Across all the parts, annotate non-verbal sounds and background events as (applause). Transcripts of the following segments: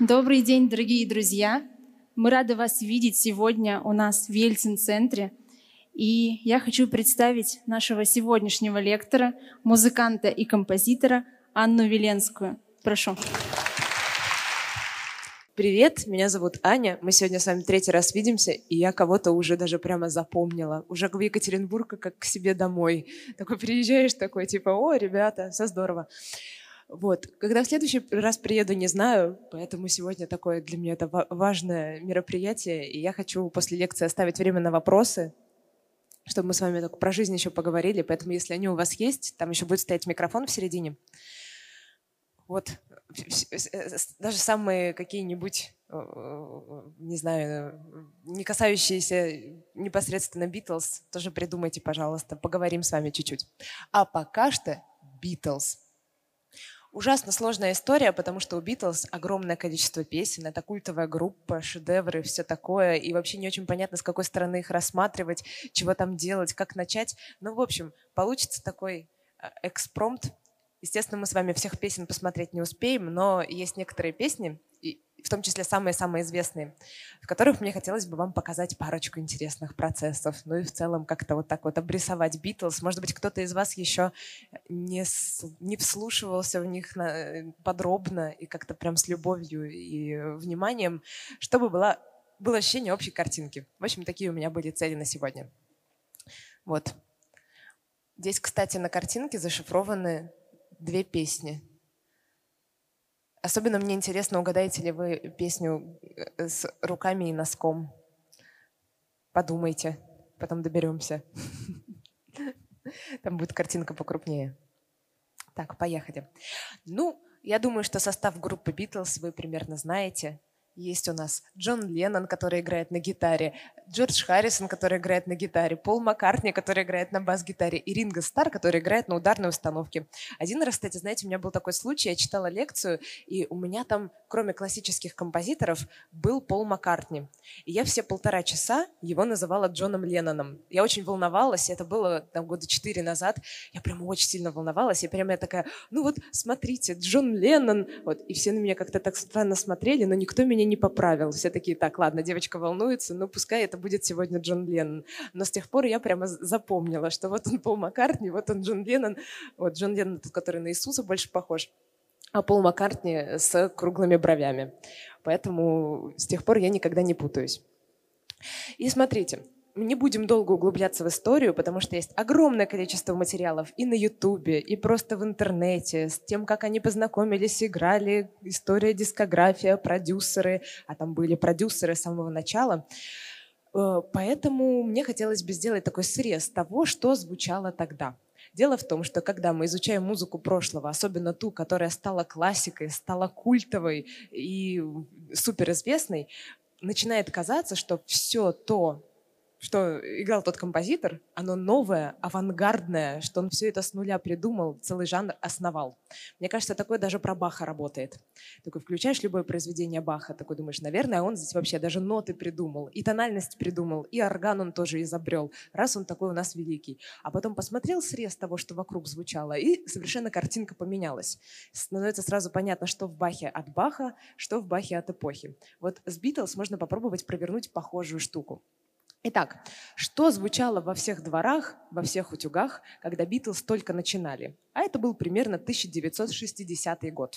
Добрый день, дорогие друзья! Мы рады вас видеть сегодня у нас в Ельцин-центре. И я хочу представить нашего сегодняшнего лектора, музыканта и композитора Анну Веленскую. Прошу. Привет, меня зовут Аня. Мы сегодня с вами третий раз видимся, и я кого-то уже даже прямо запомнила. Уже в Екатеринбург как к себе домой. Такой приезжаешь, такой типа, о, ребята, все здорово. Вот. Когда в следующий раз приеду, не знаю, поэтому сегодня такое для меня это важное мероприятие, и я хочу после лекции оставить время на вопросы, чтобы мы с вами так про жизнь еще поговорили. Поэтому, если они у вас есть, там еще будет стоять микрофон в середине. Вот даже самые какие-нибудь, э, не знаю, не касающиеся непосредственно Битлз, тоже придумайте, пожалуйста, поговорим с вами чуть-чуть. А пока что Битлз. Ужасно сложная история, потому что у Битлз огромное количество песен, это культовая группа, шедевры, все такое, и вообще не очень понятно, с какой стороны их рассматривать, чего там делать, как начать. Ну, в общем, получится такой э, экспромт Естественно, мы с вами всех песен посмотреть не успеем, но есть некоторые песни, в том числе самые-самые известные, в которых мне хотелось бы вам показать парочку интересных процессов. Ну и в целом как-то вот так вот обрисовать Битлз. Может быть, кто-то из вас еще не, не вслушивался в них на, подробно и как-то прям с любовью и вниманием, чтобы была, было ощущение общей картинки. В общем, такие у меня были цели на сегодня. Вот. Здесь, кстати, на картинке зашифрованы две песни. Особенно мне интересно, угадаете ли вы песню э, с руками и носком. Подумайте, потом доберемся. Там будет картинка покрупнее. Так, поехали. Ну, я думаю, что состав группы Битлз вы примерно знаете. Есть у нас Джон Леннон, который играет на гитаре, Джордж Харрисон, который играет на гитаре, Пол Маккартни, который играет на бас-гитаре, и Ринго Стар, который играет на ударной установке. Один раз, кстати, знаете, у меня был такой случай, я читала лекцию, и у меня там, кроме классических композиторов, был Пол Маккартни. И я все полтора часа его называла Джоном Ленноном. Я очень волновалась, это было там года четыре назад, я прям очень сильно волновалась, я прямо я такая, ну вот, смотрите, Джон Леннон, вот, и все на меня как-то так странно смотрели, но никто меня не поправил. Все такие, так, ладно, девочка волнуется, ну пускай это будет сегодня Джон Леннон. Но с тех пор я прямо запомнила, что вот он Пол Маккартни, вот он Джон Леннон. Вот Джон Леннон, тот, который на Иисуса больше похож, а Пол Маккартни с круглыми бровями. Поэтому с тех пор я никогда не путаюсь. И смотрите, мы не будем долго углубляться в историю, потому что есть огромное количество материалов и на Ютубе, и просто в интернете, с тем, как они познакомились, играли, история, дискография, продюсеры, а там были продюсеры с самого начала. Э, поэтому мне хотелось бы сделать такой срез того, что звучало тогда. Дело в том, что когда мы изучаем музыку прошлого, особенно ту, которая стала классикой, стала культовой и суперизвестной, начинает казаться, что все то, что играл тот композитор, оно новое, авангардное, что он все это с нуля придумал, целый жанр основал. Мне кажется, такое даже про Баха работает. Такой включаешь любое произведение Баха, такой думаешь, наверное, он здесь вообще даже ноты придумал, и тональность придумал, и орган он тоже изобрел, раз он такой у нас великий. А потом посмотрел срез того, что вокруг звучало, и совершенно картинка поменялась. Становится сразу понятно, что в Бахе от Баха, что в Бахе от эпохи. Вот с Битлз можно попробовать провернуть похожую штуку. Итак, что звучало во всех дворах, во всех утюгах, когда Битлз только начинали? А это был примерно 1960 год.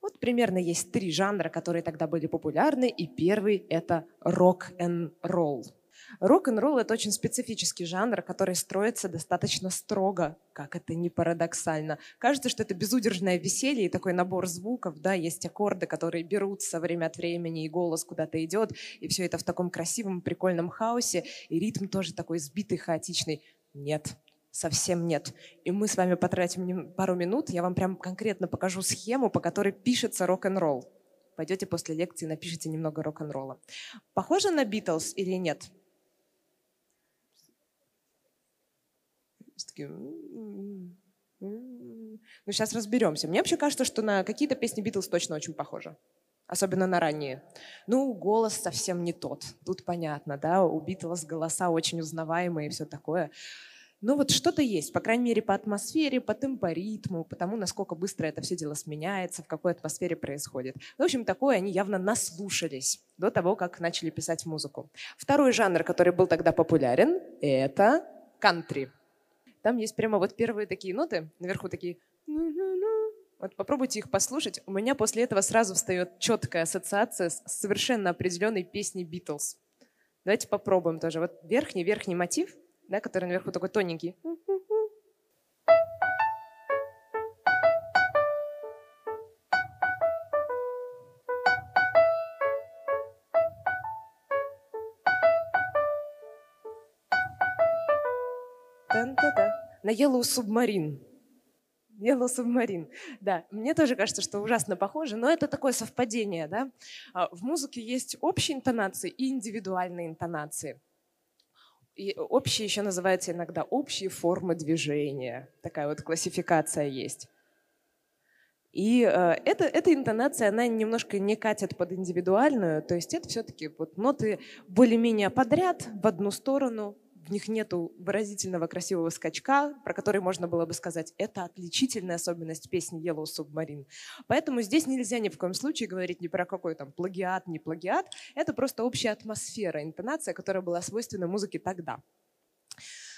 Вот примерно есть три жанра, которые тогда были популярны, и первый — это рок-н-ролл. Рок-н-ролл — это очень специфический жанр, который строится достаточно строго, как это не парадоксально. Кажется, что это безудержное веселье и такой набор звуков, да, есть аккорды, которые берутся время от времени, и голос куда-то идет, и все это в таком красивом, прикольном хаосе, и ритм тоже такой сбитый, хаотичный. Нет, совсем нет. И мы с вами потратим пару минут, я вам прям конкретно покажу схему, по которой пишется рок-н-ролл. Пойдете после лекции, напишите немного рок-н-ролла. Похоже на Битлз или нет? Такие, ну, сейчас разберемся. Мне вообще кажется, что на какие-то песни Битлз точно очень похожи. Особенно на ранние. Ну, голос совсем не тот. Тут понятно, да, у Битлз голоса очень узнаваемые и все такое. Ну вот что-то есть, по крайней мере, по атмосфере, по темпоритму, по тому, насколько быстро это все дело сменяется, в какой атмосфере происходит. В общем, такое они явно наслушались до того, как начали писать музыку. Второй жанр, который был тогда популярен, это кантри. Там есть прямо вот первые такие ноты, наверху такие вот попробуйте их послушать. У меня после этого сразу встает четкая ассоциация с совершенно определенной песней Битлз. Давайте попробуем тоже. Вот верхний-верхний мотив, да, который наверху такой тоненький. На Yellow Submarine. Yellow Submarine. Да, мне тоже кажется, что ужасно похоже, но это такое совпадение. Да? А, в музыке есть общие интонации и индивидуальные интонации. И общие еще называются иногда общие формы движения. Такая вот классификация есть. И э, это, эта интонация, она немножко не катит под индивидуальную, то есть это все-таки вот ноты более-менее подряд в одну сторону, в них нету выразительного красивого скачка, про который можно было бы сказать, это отличительная особенность песни Yellow Submarine. Поэтому здесь нельзя ни в коем случае говорить ни про какой там плагиат, не плагиат. Это просто общая атмосфера, интонация, которая была свойственна музыке тогда.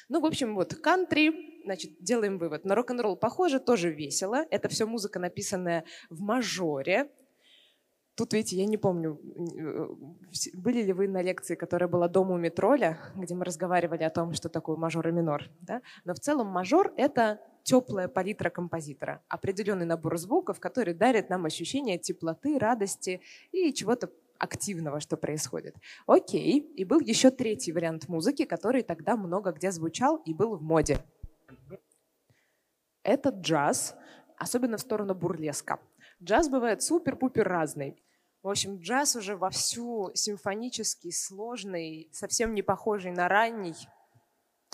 Ну, в общем, вот кантри, значит, делаем вывод. На рок-н-ролл похоже, тоже весело. Это все музыка, написанная в мажоре, Тут, видите, я не помню, э, были ли вы на лекции, которая была дома у Метроля, где мы разговаривали о том, что такое мажор и минор. Да? Но в целом мажор — это теплая палитра композитора, определенный набор звуков, который дарит нам ощущение теплоты, радости и чего-то активного, что происходит. Окей, и был еще третий вариант музыки, который тогда много где звучал и был в моде. Это джаз, особенно в сторону бурлеска. Джаз бывает супер-пупер разный. В общем, джаз уже вовсю симфонический, сложный, совсем не похожий на ранний.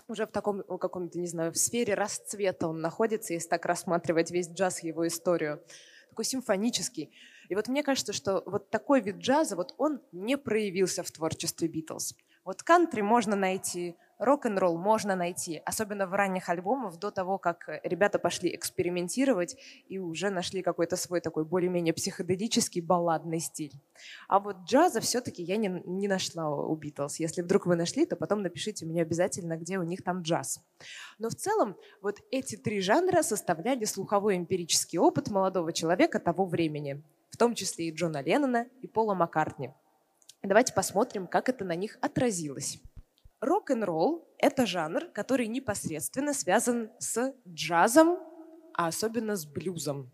Уже в таком каком-то, не знаю, в сфере расцвета он находится, если так рассматривать весь джаз, его историю. Такой симфонический. И вот мне кажется, что вот такой вид джаза, вот он не проявился в творчестве Битлз. Вот кантри можно найти, рок-н-ролл можно найти, особенно в ранних альбомах, до того, как ребята пошли экспериментировать и уже нашли какой-то свой такой более-менее психоделический балладный стиль. А вот джаза все-таки я не, не нашла у Битлз. Если вдруг вы нашли, то потом напишите мне обязательно, где у них там джаз. Но в целом вот эти три жанра составляли слуховой эмпирический опыт молодого человека того времени, в том числе и Джона Леннона, и Пола Маккартни. Давайте посмотрим, как это на них отразилось. Рок-н-ролл — это жанр, который непосредственно связан с джазом, а особенно с блюзом.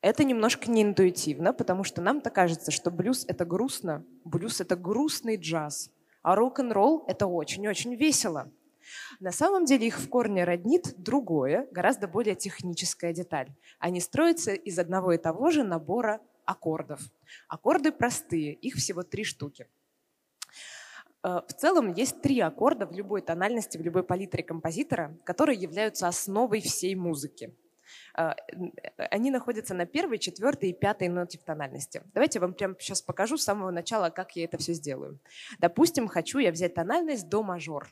Это немножко неинтуитивно, потому что нам-то кажется, что блюз — это грустно, блюз — это грустный джаз, а рок-н-ролл — это очень-очень весело. На самом деле их в корне роднит другое, гораздо более техническая деталь. Они строятся из одного и того же набора аккордов. Аккорды простые, их всего три штуки — в целом есть три аккорда в любой тональности, в любой палитре композитора, которые являются основой всей музыки. Э, они находятся на первой, четвертой и пятой ноте в тональности. Давайте я вам прямо сейчас покажу с самого начала, как я это все сделаю. Допустим, хочу я взять тональность до мажор.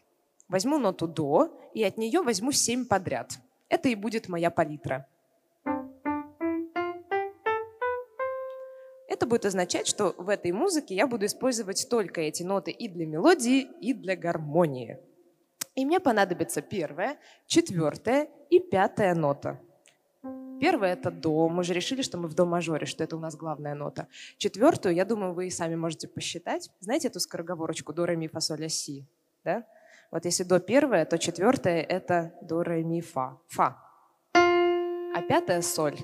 Возьму ноту до и от нее возьму семь подряд. Это и будет моя палитра. Это будет означать, что в этой музыке я буду использовать только эти ноты и для мелодии, и для гармонии. И мне понадобится первая, четвертая и пятая нота. Первая это до. Мы же решили, что мы в до мажоре, что это у нас главная нота. Четвертую, я думаю, вы и сами можете посчитать. Знаете эту скороговорочку до, ре, ми, фа, соль, ля, си? Да? Вот если до первая, то четвертая это до, ре, ми, фа. Фа. А пятая соль.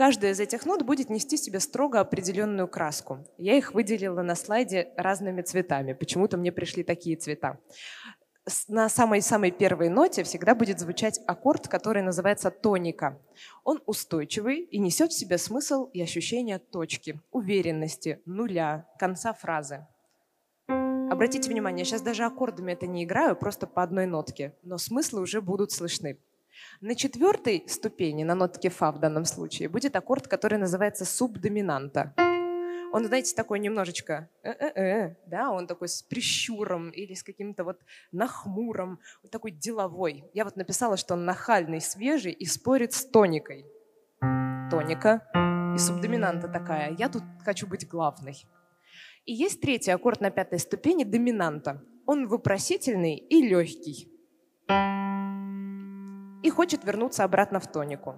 Каждая из этих нот будет нести себе строго определенную краску. Я их выделила на слайде разными цветами. Почему-то мне пришли такие цвета. На самой-самой первой ноте всегда будет звучать аккорд, который называется тоника. Он устойчивый и несет в себе смысл и ощущение точки, уверенности, нуля, конца фразы. Обратите внимание, сейчас даже аккордами это не играю, просто по одной нотке, но смыслы уже будут слышны. На четвертой ступени, на нотке фа в данном случае, будет аккорд, который называется субдоминанта. он, знаете, такой немножечко, да, он такой с прищуром или с каким-то вот нахмуром, такой деловой. Я вот написала, что он нахальный, свежий и спорит с тоникой. Тоника и субдоминанта такая. Я тут хочу быть главной. И есть третий аккорд на пятой ступени доминанта. Он вопросительный и легкий. И хочет вернуться обратно в тонику.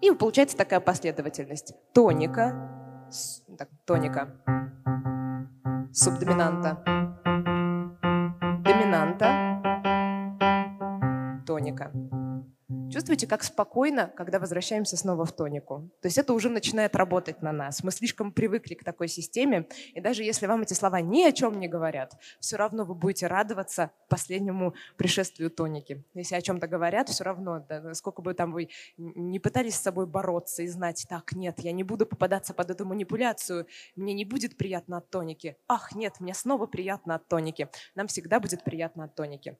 И получается такая последовательность. Тоника, так, тоника, субдоминанта, доминанта, тоника. Чувствуете, как спокойно, когда возвращаемся снова в тонику? То есть это уже начинает работать на нас. Мы слишком привыкли к такой системе, и даже если вам эти слова ни о чем не говорят, все равно вы будете радоваться последнему пришествию тоники. Если о чем-то говорят, все равно, да, сколько бы там вы не пытались с собой бороться и знать, так, нет, я не буду попадаться под эту манипуляцию, мне не будет приятно от тоники. Ах, нет, мне снова приятно от тоники. Нам всегда будет приятно от тоники.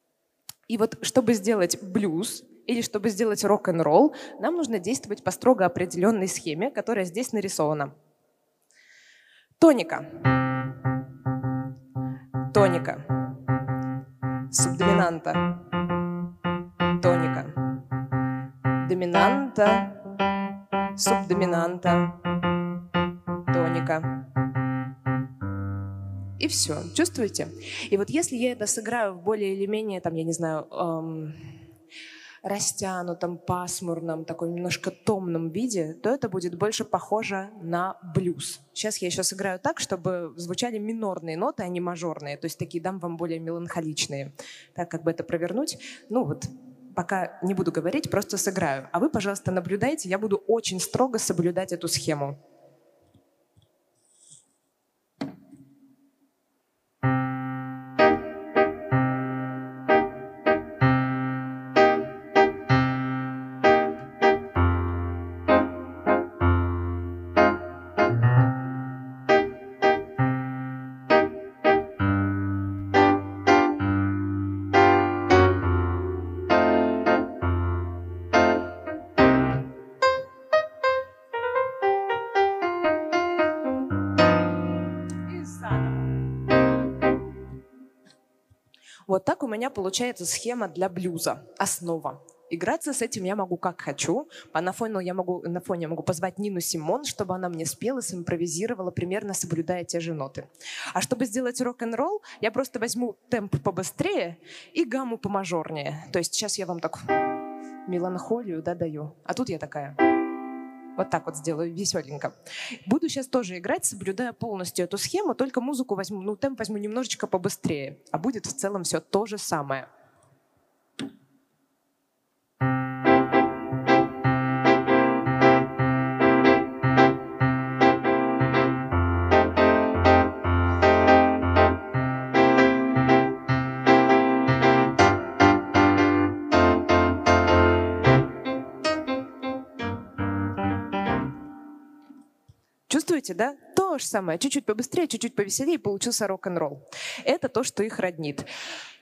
И вот чтобы сделать блюз, или чтобы сделать рок-н-ролл, нам нужно действовать по строго определенной схеме, которая здесь нарисована. Тоника. Тоника. Субдоминанта. Тоника. Доминанта. Субдоминанта. Тоника. И все. Чувствуете? И вот если я это сыграю в более или менее, там, я не знаю, эм, растянутом, пасмурном, таком немножко томном виде, то это будет больше похоже на блюз. Сейчас я еще сыграю так, чтобы звучали минорные ноты, а не мажорные, то есть такие дам вам более меланхоличные. Так, как бы это провернуть? Ну вот, пока не буду говорить, просто сыграю. А вы, пожалуйста, наблюдайте, я буду очень строго соблюдать эту схему. Меня получается схема для блюза, основа. Играться с этим я могу как хочу. По на фоне я могу, на фоне я могу позвать Нину Симон, чтобы она мне спела, симпровизировала, примерно соблюдая те же ноты. А чтобы сделать рок-н-ролл, я просто возьму темп побыстрее и гамму помажорнее. То есть сейчас я вам так меланхолию да, даю. А тут я такая... Вот так вот сделаю, веселенько. Буду сейчас тоже играть, соблюдая полностью эту схему, только музыку возьму, ну, темп возьму немножечко побыстрее. А будет в целом все то же самое. Чувствуете, да? То же самое. Чуть-чуть побыстрее, чуть-чуть повеселее, получился рок-н-ролл. Это то, что их роднит.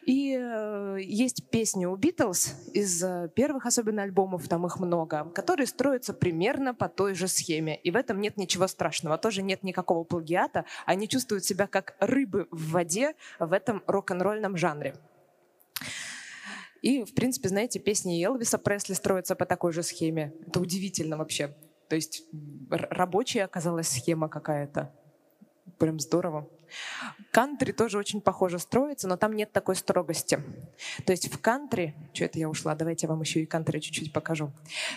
И э, есть песни у Битлз из э, первых особенно альбомов, там их много, которые строятся примерно по той же схеме. И в этом нет ничего страшного, тоже нет никакого плагиата. Они чувствуют себя как рыбы в воде в этом рок-н-ролльном жанре. И, в принципе, знаете, песни Элвиса Пресли строятся по такой же схеме. Это удивительно вообще. То есть рабочая оказалась схема какая-то. Прям здорово. Кантри тоже очень похоже строится, но там нет такой строгости. То есть в кантри, что это я ушла, давайте я вам еще и кантри чуть-чуть покажу.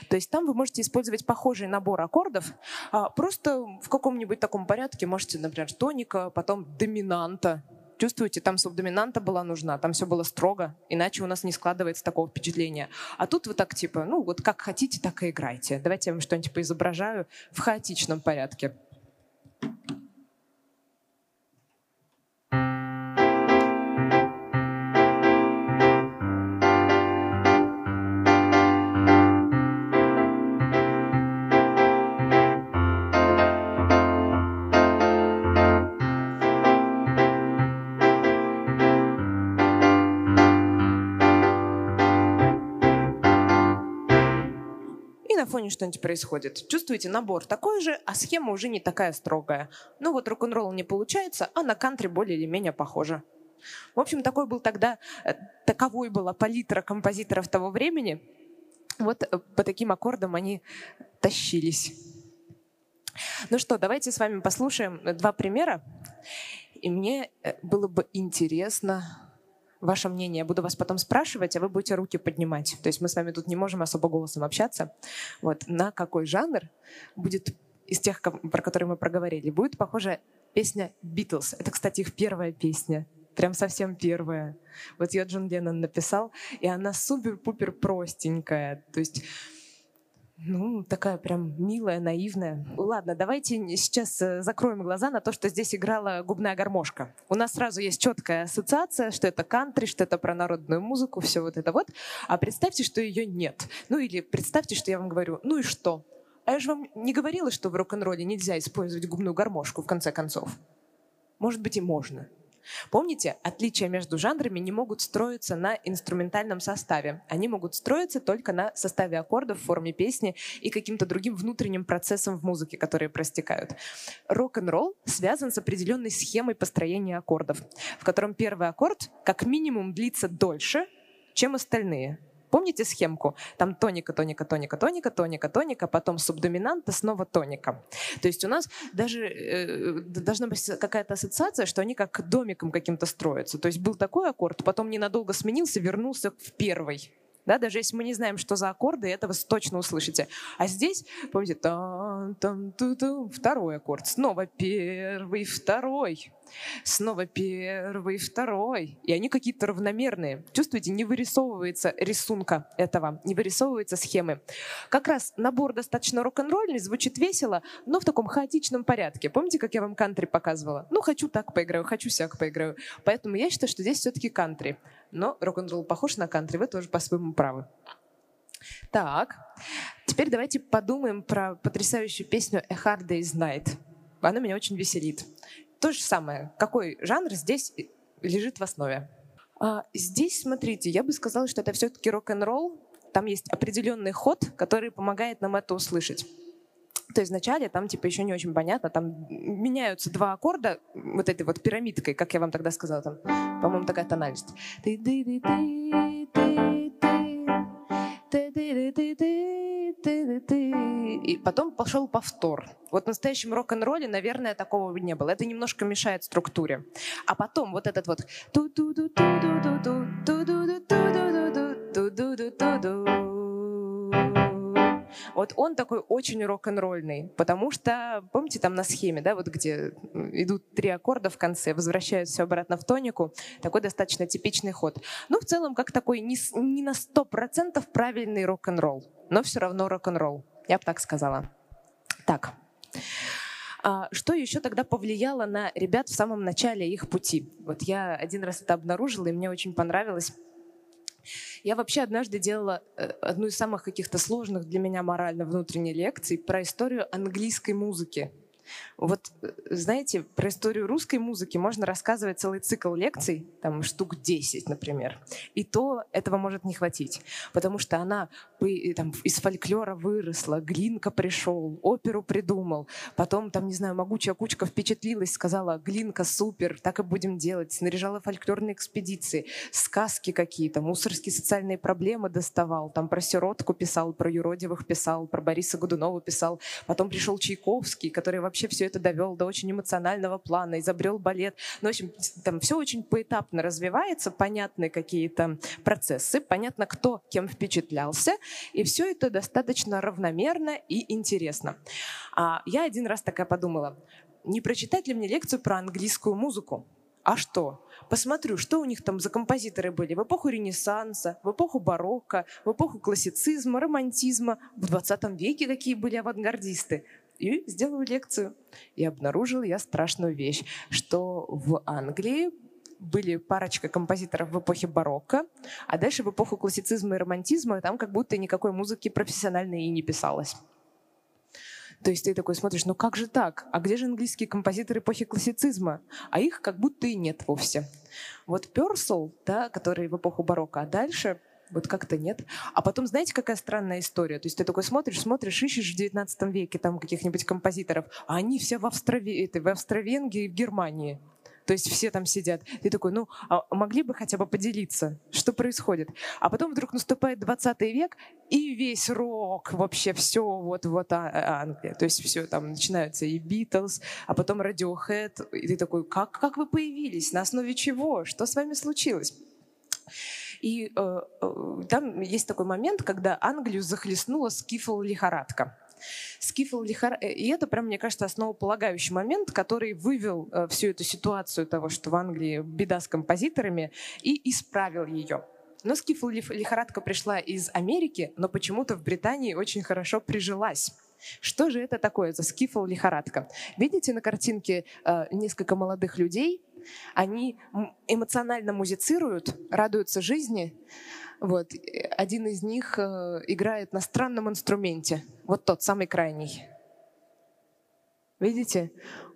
То есть там вы можете использовать похожий набор аккордов, а просто в каком-нибудь таком порядке можете, например, тоника, потом доминанта, чувствуете, там субдоминанта была нужна, там все было строго, иначе у нас не складывается такого впечатления. А тут вы так типа, ну вот как хотите, так и играйте. Давайте я вам что-нибудь поизображаю в хаотичном порядке. фоне что-нибудь происходит. Чувствуете, набор такой же, а схема уже не такая строгая. Ну вот рок-н-ролл не получается, а на кантри более или менее похоже. В общем, такой был тогда, э, таковой была палитра композиторов того времени. Вот э, по таким аккордам они тащились. Ну что, давайте с вами послушаем э, два примера. И мне было бы интересно ваше мнение. Я буду вас потом спрашивать, а вы будете руки поднимать. То есть мы с вами тут не можем особо голосом общаться. Вот. На какой жанр будет из тех, про которые мы проговорили, будет похожа песня «Битлз». Это, кстати, их первая песня. Прям совсем первая. Вот ее Джон Леннон написал, и она супер-пупер простенькая. То есть ну, такая прям милая, наивная. Ладно, давайте сейчас э, закроем глаза на то, что здесь играла губная гармошка. У нас сразу есть четкая ассоциация, что это кантри, что это про народную музыку, все вот это вот. А представьте, что ее нет. Ну или представьте, что я вам говорю, ну и что? А я же вам не говорила, что в рок-н-ролле нельзя использовать губную гармошку, в конце концов. Может быть и можно. Помните, отличия между жанрами не могут строиться на инструментальном составе. Они могут строиться только на составе аккордов форме песни и каким-то другим внутренним процессом в музыке, которые простекают. Рок-н-ролл связан с определенной схемой построения аккордов, в котором первый аккорд как минимум длится дольше, чем остальные. Помните схемку? Там тоника, тоника, тоника, тоника, тоника, тоника, потом субдоминанта, снова тоника. То есть у нас даже э, должна быть какая-то ассоциация, что они как домиком каким-то строятся. То есть был такой аккорд, потом ненадолго сменился, вернулся в первый. Да, даже если мы не знаем, что за аккорды, это вы точно услышите. А здесь, помните, там, там, ту -ту, второй аккорд, снова первый, второй, снова первый, второй. И они какие-то равномерные. Чувствуете, не вырисовывается рисунка этого, не вырисовывается схемы. Как раз набор достаточно рок-н-ролльный, звучит весело, но в таком хаотичном порядке. Помните, как я вам кантри показывала? Ну, хочу так поиграю, хочу сяк поиграю. Поэтому я считаю, что здесь все-таки кантри но рок-н-ролл похож на кантри, вы тоже по-своему правы. Так, теперь давайте подумаем про потрясающую песню «A Hard Day's Night». Она меня очень веселит. То же самое. Какой жанр здесь лежит в основе? А, здесь, смотрите, я бы сказала, что это все-таки рок-н-ролл. Там есть определенный ход, который помогает нам это услышать. То есть вначале там типа еще не очень понятно, там меняются два аккорда вот этой вот пирамидкой, как я вам тогда сказала, там, по-моему, такая тональность. И потом пошел повтор. Вот в настоящем рок-н-ролле, наверное, такого не было. Это немножко мешает структуре. А потом вот этот вот вот он такой очень рок-н-ролльный, потому что, помните, там на схеме, да, вот где идут три аккорда в конце, возвращаются обратно в тонику, такой достаточно типичный ход. Ну, в целом, как такой не, не на сто процентов правильный рок-н-ролл, но все равно рок-н-ролл, я бы так сказала. Так, а что еще тогда повлияло на ребят в самом начале их пути? Вот я один раз это обнаружила, и мне очень понравилось. Я вообще однажды делала э, одну из самых каких-то сложных для меня морально внутренних лекций про историю английской музыки. Вот, э, знаете, про историю русской музыки можно рассказывать целый цикл лекций, там штук 10, например. И то этого может не хватить, потому что она там, из фольклора выросла, Глинка пришел, оперу придумал, потом, там, не знаю, могучая кучка впечатлилась, сказала, Глинка супер, так и будем делать, снаряжала фольклорные экспедиции, сказки какие-то, мусорские социальные проблемы доставал, там про сиротку писал, про юродивых писал, про Бориса Годунова писал, потом пришел Чайковский, который вообще вообще все это довел до очень эмоционального плана, изобрел балет. Ну, в общем, там все очень поэтапно развивается, понятны какие-то процессы, понятно, кто кем впечатлялся, и все это достаточно равномерно и интересно. А я один раз такая подумала, не прочитать ли мне лекцию про английскую музыку? А что? Посмотрю, что у них там за композиторы были в эпоху Ренессанса, в эпоху барокко, в эпоху классицизма, романтизма, в 20 веке какие были авангардисты и сделаю лекцию. И обнаружил я страшную вещь, что в Англии были парочка композиторов в эпохе барокко, а дальше в эпоху классицизма и романтизма там как будто никакой музыки профессиональной и не писалось. То есть ты такой смотришь, ну как же так? А где же английские композиторы эпохи классицизма? А их как будто и нет вовсе. Вот Персел, да, который в эпоху барокко, а дальше вот как-то нет. А потом, знаете, какая странная история? То есть ты такой смотришь, смотришь, ищешь в 19 веке там каких-нибудь композиторов, а они все в, Австрове... в Австро-Венгрии, в Германии. То есть все там сидят. Ты такой, ну, а могли бы хотя бы поделиться, что происходит? А потом вдруг наступает 20 век, и весь рок, вообще все вот, вот а, а, Англия. То есть все там начинаются и Битлз, а потом Radiohead. И ты такой, как, как вы появились? На основе чего? Что с вами случилось? И э, э, там есть такой момент, когда Англию захлестнула скифл лихорадка. Скифл лихор... Э, и это, прям, мне кажется, основополагающий момент, который вывел э, всю эту ситуацию того, что в Англии беда с композиторами, и исправил ее. Но скифл лихорадка пришла из Америки, но почему-то в Британии очень хорошо прижилась. Что же это такое за скифл лихорадка? Видите на картинке э, несколько молодых людей? Они эмоционально музицируют, радуются жизни, вот. Один из них э, играет на странном инструменте. Вот тот, самый крайний. Видите?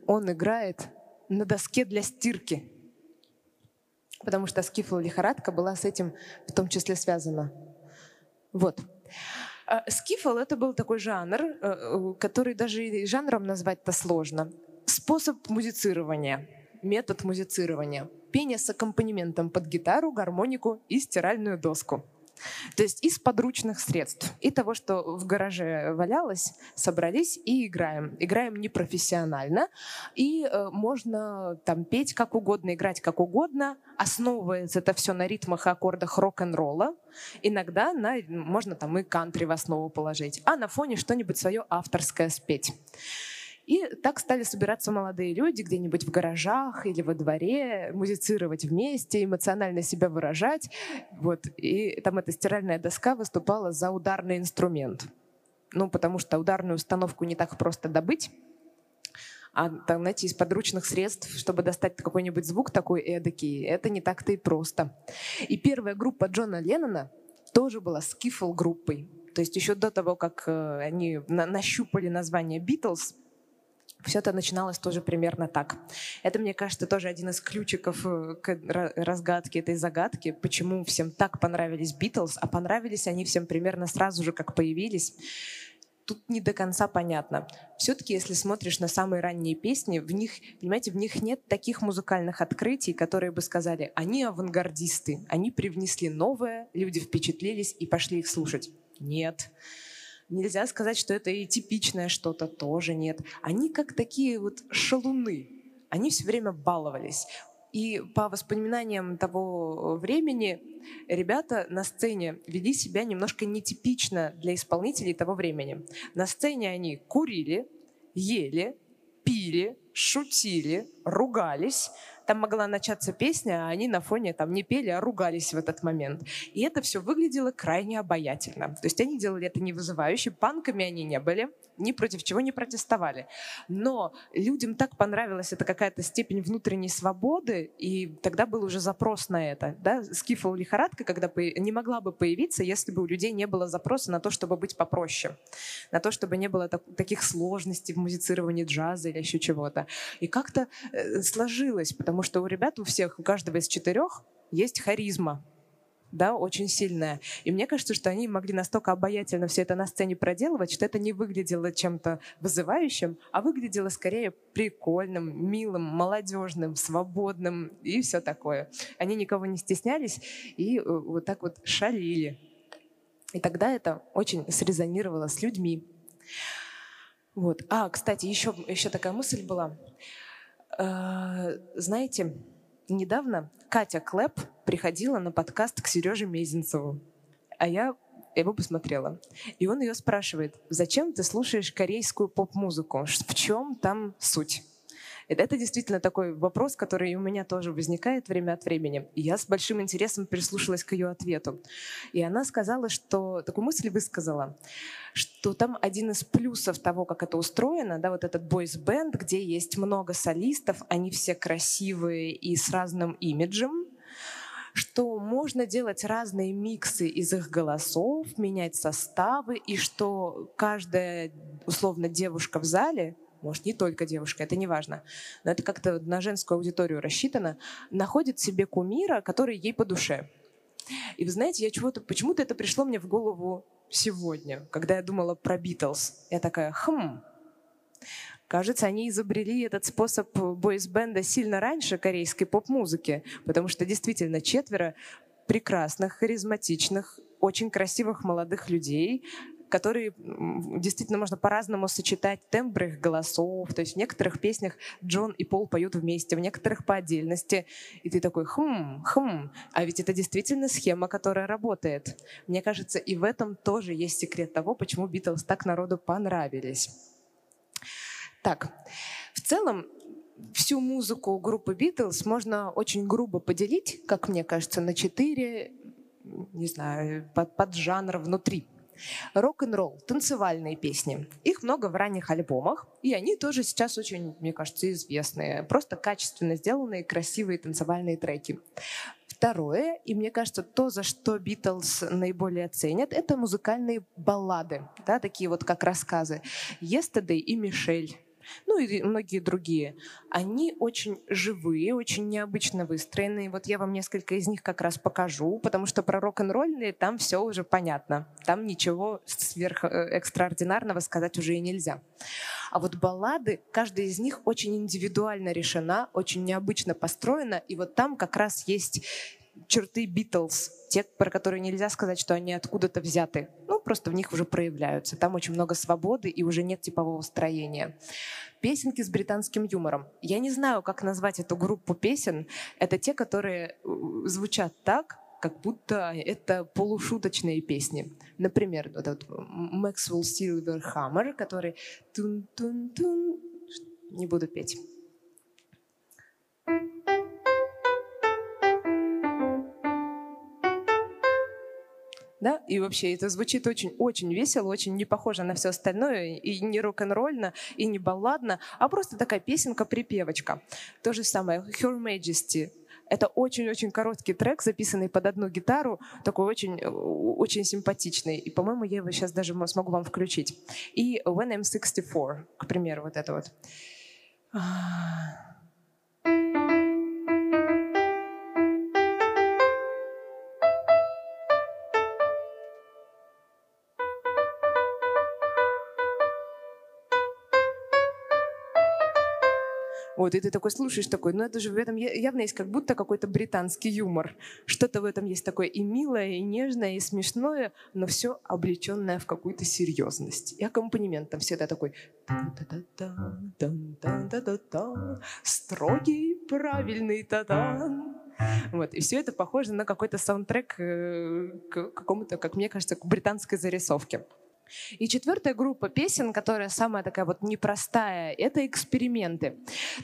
Он играет на доске для стирки. Потому что скифл лихорадка была с этим в том числе связана. Вот. А скифл — это был такой жанр, э, э, который даже жанром назвать-то сложно. Способ музицирования, метод музицирования — пение с аккомпанементом под гитару, гармонику и стиральную доску. То есть из подручных средств. И того, что в гараже валялось, собрались и играем. Играем непрофессионально. И э, можно там петь как угодно, играть как угодно. Основывается это все на ритмах и аккордах рок-н-ролла. Иногда на, можно там и кантри в основу положить. А на фоне что-нибудь свое авторское спеть. И так стали собираться молодые люди где-нибудь в гаражах или во дворе, музицировать вместе, эмоционально себя выражать. Вот. И там эта стиральная доска выступала за ударный инструмент. Ну, потому что ударную установку не так просто добыть, а там, знаете, из подручных средств, чтобы достать какой-нибудь звук такой эдакий, это не так-то и просто. И первая группа Джона Леннона тоже была скифл-группой. То есть еще до того, как э, они нащупали название «Битлз», все это начиналось тоже примерно так. Это, мне кажется, тоже один из ключиков э, к разгадке этой загадки, почему всем так понравились Битлз, а понравились они всем примерно сразу же, как появились. Тут не до конца понятно. Все-таки, если смотришь на самые ранние песни, в них, понимаете, в них нет таких музыкальных открытий, которые бы сказали, они авангардисты, они привнесли новое, люди впечатлились и пошли их слушать. Нет. Нельзя сказать, что это и типичное что-то тоже нет. Они как такие вот шалуны. Они все время баловались. И по воспоминаниям того времени ребята на сцене вели себя немножко нетипично для исполнителей того времени. На сцене они курили, ели, пили, шутили, ругались, там могла начаться песня, а они на фоне там не пели, а ругались в этот момент. И это все выглядело крайне обаятельно. То есть они делали это не вызывающе, панками они не были, ни против чего не протестовали. Но людям так понравилась эта какая-то степень внутренней свободы, и тогда был уже запрос на это. Да? Скифл лихорадка, когда не могла бы появиться, если бы у людей не было запроса на то, чтобы быть попроще, на то, чтобы не было так, таких сложностей в музицировании джаза или еще чего-то. И как-то э, сложилось, потому потому что у ребят, у всех, у каждого из четырех есть харизма, да, очень сильная. И мне кажется, что они могли настолько обаятельно все это на сцене проделывать, что это не выглядело чем-то вызывающим, а выглядело скорее прикольным, милым, молодежным, свободным и все такое. Они никого не стеснялись и э, вот так вот шалили. И тогда это очень срезонировало с людьми. Вот. А, кстати, еще, еще такая мысль была. Э, знаете, недавно Катя Клэп приходила на подкаст к Сереже Мезенцеву, а я его посмотрела. И он ее спрашивает, зачем ты слушаешь корейскую поп-музыку? В чем там суть? Это действительно такой вопрос, который у меня тоже возникает время от времени. И я с большим интересом прислушалась к ее ответу. И она сказала, что такую мысль высказала, что там один из плюсов того, как это устроено, да, вот этот бойс-бенд, где есть много солистов, они все красивые и с разным имиджем, что можно делать разные миксы из их голосов, менять составы, и что каждая, условно, девушка в зале может, не только девушка, это не важно, но это как-то на женскую аудиторию рассчитано, находит себе кумира, который ей по душе. И вы знаете, я чего-то, почему-то это пришло мне в голову сегодня, когда я думала про Битлз. Я такая, хм, Кажется, они изобрели этот способ бойс-бенда сильно раньше корейской поп-музыки, потому что действительно четверо прекрасных, харизматичных, очень красивых молодых людей, которые действительно можно по-разному сочетать тембры их голосов. То есть в некоторых песнях Джон и Пол поют вместе, в некоторых по отдельности. И ты такой, хм, хм, а ведь это действительно схема, которая работает. Мне кажется, и в этом тоже есть секрет того, почему Битлз так народу понравились. Так, в целом всю музыку группы Битлз можно очень грубо поделить, как мне кажется, на четыре, не знаю, под, под жанр внутри. Рок-н-ролл, танцевальные песни. Их много в ранних альбомах, и они тоже сейчас очень, мне кажется, известные. Просто качественно сделанные, красивые танцевальные треки. Второе, и мне кажется, то, за что Битлз наиболее ценят, это музыкальные баллады, да, такие вот как рассказы. «Yesterday» и «Мишель» ну и многие другие, они очень живые, очень необычно выстроенные. Вот я вам несколько из них как раз покажу, потому что про рок-н-ролльные там все уже понятно. Там ничего сверх э, экстраординарного сказать уже и нельзя. А вот баллады, каждая из них очень индивидуально решена, очень необычно построена, и вот там как раз есть черты Битлз, те, про которые нельзя сказать, что они откуда-то взяты. Ну, просто в них уже проявляются. Там очень много свободы и уже нет типового строения. Песенки с британским юмором. Я не знаю, как назвать эту группу песен. Это те, которые э, звучат так, как будто это полушуточные песни. Например, вот этот Maxwell Silverhammer, который тун-тун-тун, не буду петь. Да, и вообще это звучит очень-очень весело, очень не похоже на все остальное, и не рок-н-ролльно, и не балладно, а просто такая песенка-припевочка. То же самое Her Majesty. Это очень-очень короткий трек, записанный под одну гитару, такой очень, очень симпатичный. И, по-моему, я его сейчас даже смогу вам включить. И When I'm 64, к примеру, вот это вот. Вот, и ты такой слушаешь, такой, ну это же в этом явно есть как будто какой-то британский юмор. Что-то в этом есть такое и милое, и нежное, и смешное, но все облеченное в какую-то серьезность. И аккомпанемент там всегда такой строгий, правильный татан. Вот. И все это похоже на какой-то саундтрек э, к какому-то, как мне кажется, к британской зарисовке. И четвертая группа песен, которая самая такая вот непростая, это эксперименты.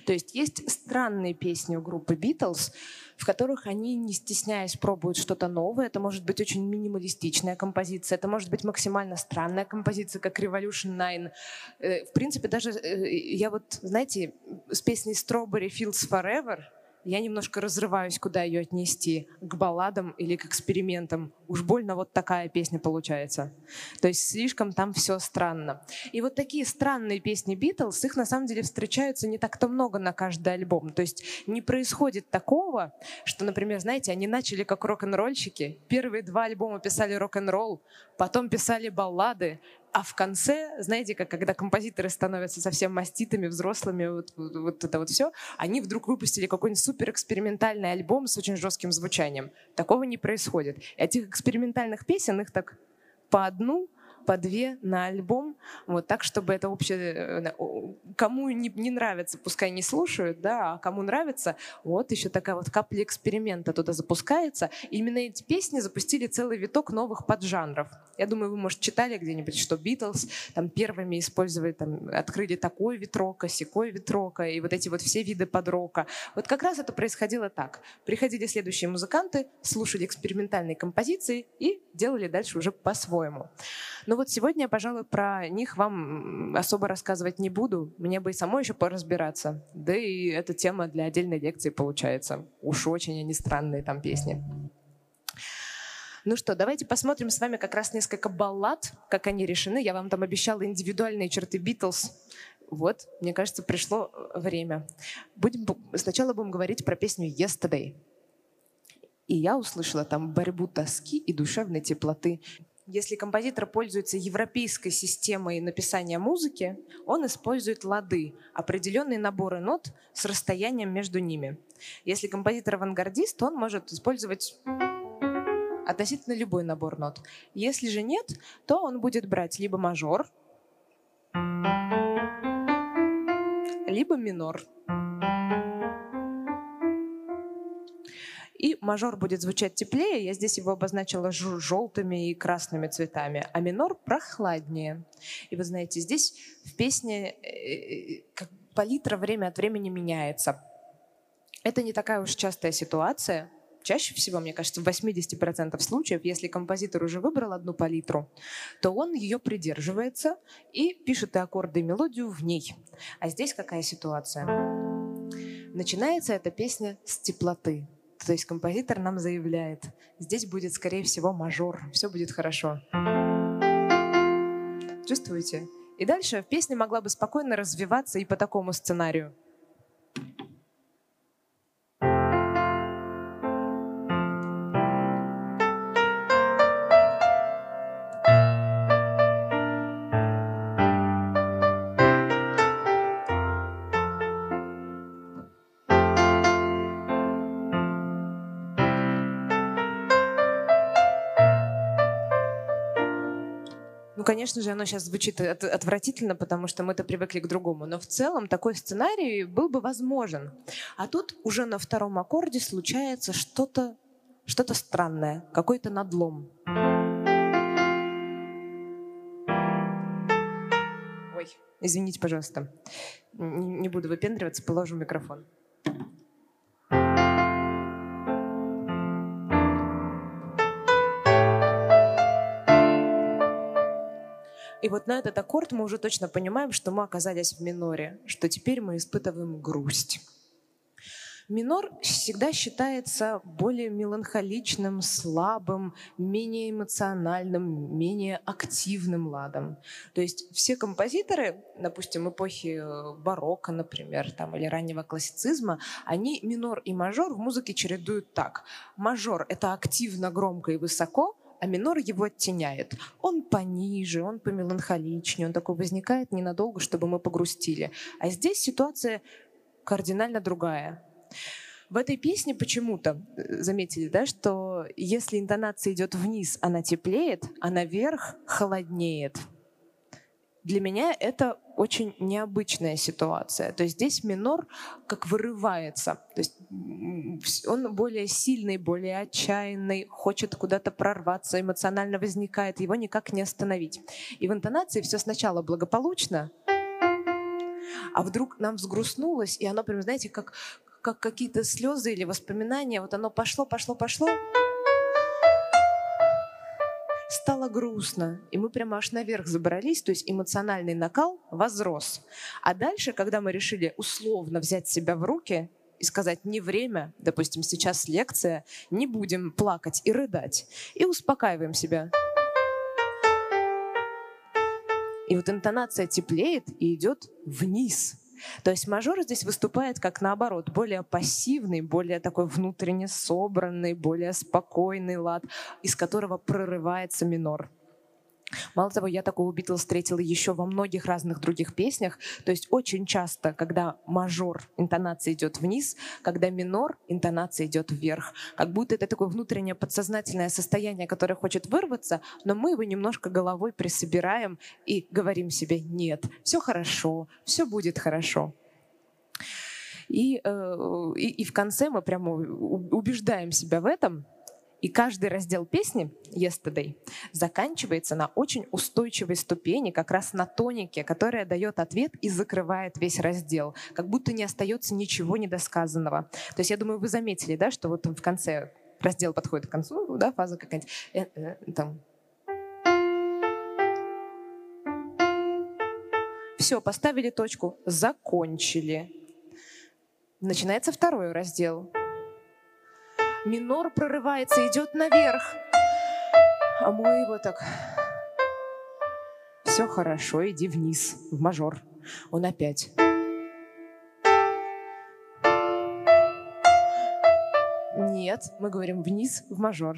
То есть есть странные песни у группы Beatles, в которых они, не стесняясь, пробуют что-то новое. Это может быть очень минималистичная композиция, это может быть максимально странная композиция, как Revolution 9. Э, в принципе, даже э, я вот, знаете, с песней Strawberry Fields Forever — я немножко разрываюсь, куда ее отнести, к балладам или к экспериментам. Уж больно вот такая песня получается. То есть слишком там все странно. И вот такие странные песни Битлз, их на самом деле встречаются не так-то много на каждый альбом. То есть не происходит такого, что, например, знаете, они начали как рок-н-ролльщики. Первые два альбома писали рок-н-ролл, потом писали баллады, а в конце, знаете, как когда композиторы становятся совсем маститыми, взрослыми, вот, вот, вот это вот все, они вдруг выпустили какой-нибудь супер экспериментальный альбом с очень жестким звучанием. Такого не происходит. И этих экспериментальных песен, их так по одну по две на альбом, вот так, чтобы это общее, э, кому не, не нравится, пускай не слушают, да, а кому нравится, вот еще такая вот капля эксперимента туда запускается. Именно эти песни запустили целый виток новых поджанров. Я думаю, вы, может, читали где-нибудь, что Битлз там первыми использовали, там, открыли такой вид рока, секой вид рока, и вот эти вот все виды подрока. Вот как раз это происходило так. Приходили следующие музыканты, слушали экспериментальные композиции и делали дальше уже по-своему. Но ну вот сегодня я, пожалуй, про них вам особо рассказывать не буду. Мне бы и самой еще поразбираться. Да и эта тема для отдельной лекции получается. Уж очень они странные там песни. Ну что, давайте посмотрим с вами как раз несколько баллад, как они решены. Я вам там обещала индивидуальные черты Битлз. Вот, мне кажется, пришло время. Будем, сначала будем говорить про песню «Yesterday». И я услышала там борьбу тоски и душевной теплоты. Если композитор пользуется европейской системой написания музыки, он использует лады, определенные наборы нот с расстоянием между ними. Если композитор авангардист, он может использовать относительно любой набор нот. Если же нет, то он будет брать либо мажор, либо минор. И мажор будет звучать теплее, я здесь его обозначила желтыми и красными цветами, а минор прохладнее. И вы знаете, здесь в песне э, э, как палитра время от времени меняется. Это не такая уж частая ситуация. Чаще всего, мне кажется, в 80% случаев, если композитор уже выбрал одну палитру, то он ее придерживается и пишет и аккорды, и мелодию в ней. А здесь какая ситуация? Начинается эта песня с теплоты, то есть композитор нам заявляет, здесь будет, скорее всего, мажор, все будет хорошо. Чувствуете? И дальше песня могла бы спокойно развиваться и по такому сценарию. Конечно же, оно сейчас звучит от, отвратительно, потому что мы-то привыкли к другому. Но в целом такой сценарий был бы возможен. А тут уже на втором аккорде случается что-то что странное, какой-то надлом. Ой, извините, пожалуйста. Не буду выпендриваться, положу микрофон. И вот на этот аккорд мы уже точно понимаем, что мы оказались в миноре, что теперь мы испытываем грусть. Минор всегда считается более меланхоличным, слабым, менее эмоциональным, менее активным ладом. То есть все композиторы, допустим, эпохи э, барокко, например, там, или раннего классицизма, они минор и мажор в музыке чередуют так. Мажор — это активно, громко и высоко, а минор его оттеняет. Он пониже, он помеланхоличнее, он такой возникает ненадолго, чтобы мы погрустили. А здесь ситуация кардинально другая. В этой песне почему-то э, заметили, да, что если интонация идет вниз, она теплеет, а наверх холоднеет. Для меня это очень необычная ситуация. То есть здесь минор как вырывается. То есть он более сильный, более отчаянный, хочет куда-то прорваться, эмоционально возникает, его никак не остановить. И в интонации все сначала благополучно, а вдруг нам взгрустнулось, и оно прям, знаете, как, как какие-то слезы или воспоминания, вот оно пошло, пошло, пошло, стало грустно, и мы прямо аж наверх забрались, то есть эмоциональный накал возрос. А дальше, когда мы решили условно взять себя в руки и сказать не время, допустим, сейчас лекция, не будем плакать и рыдать, и успокаиваем себя. И вот интонация теплеет и идет вниз. То есть мажор здесь выступает как наоборот, более пассивный, более такой внутренне собранный, более спокойный лад, из которого прорывается минор. Мало того, я такого Битлз встретила еще во многих разных других песнях. То есть очень часто, когда мажор, интонация идет вниз, когда минор, интонация идет вверх. Как будто это такое внутреннее подсознательное состояние, которое хочет вырваться, но мы его немножко головой присобираем и говорим себе «нет, все хорошо, все будет хорошо». И, э, и, и в конце мы прямо убеждаем себя в этом, и каждый раздел песни Yesterday заканчивается на очень устойчивой ступени, как раз на тонике, которая дает ответ и закрывает весь раздел, как будто не остается ничего недосказанного. То есть я думаю, вы заметили, да, что вот в конце раздел подходит к концу, да, фаза какая-нибудь, э, э, там, Все, поставили точку, закончили. Начинается второй раздел минор прорывается, идет наверх. А мой его так... Все хорошо, иди вниз, в мажор. Он опять. Нет, мы говорим вниз в мажор.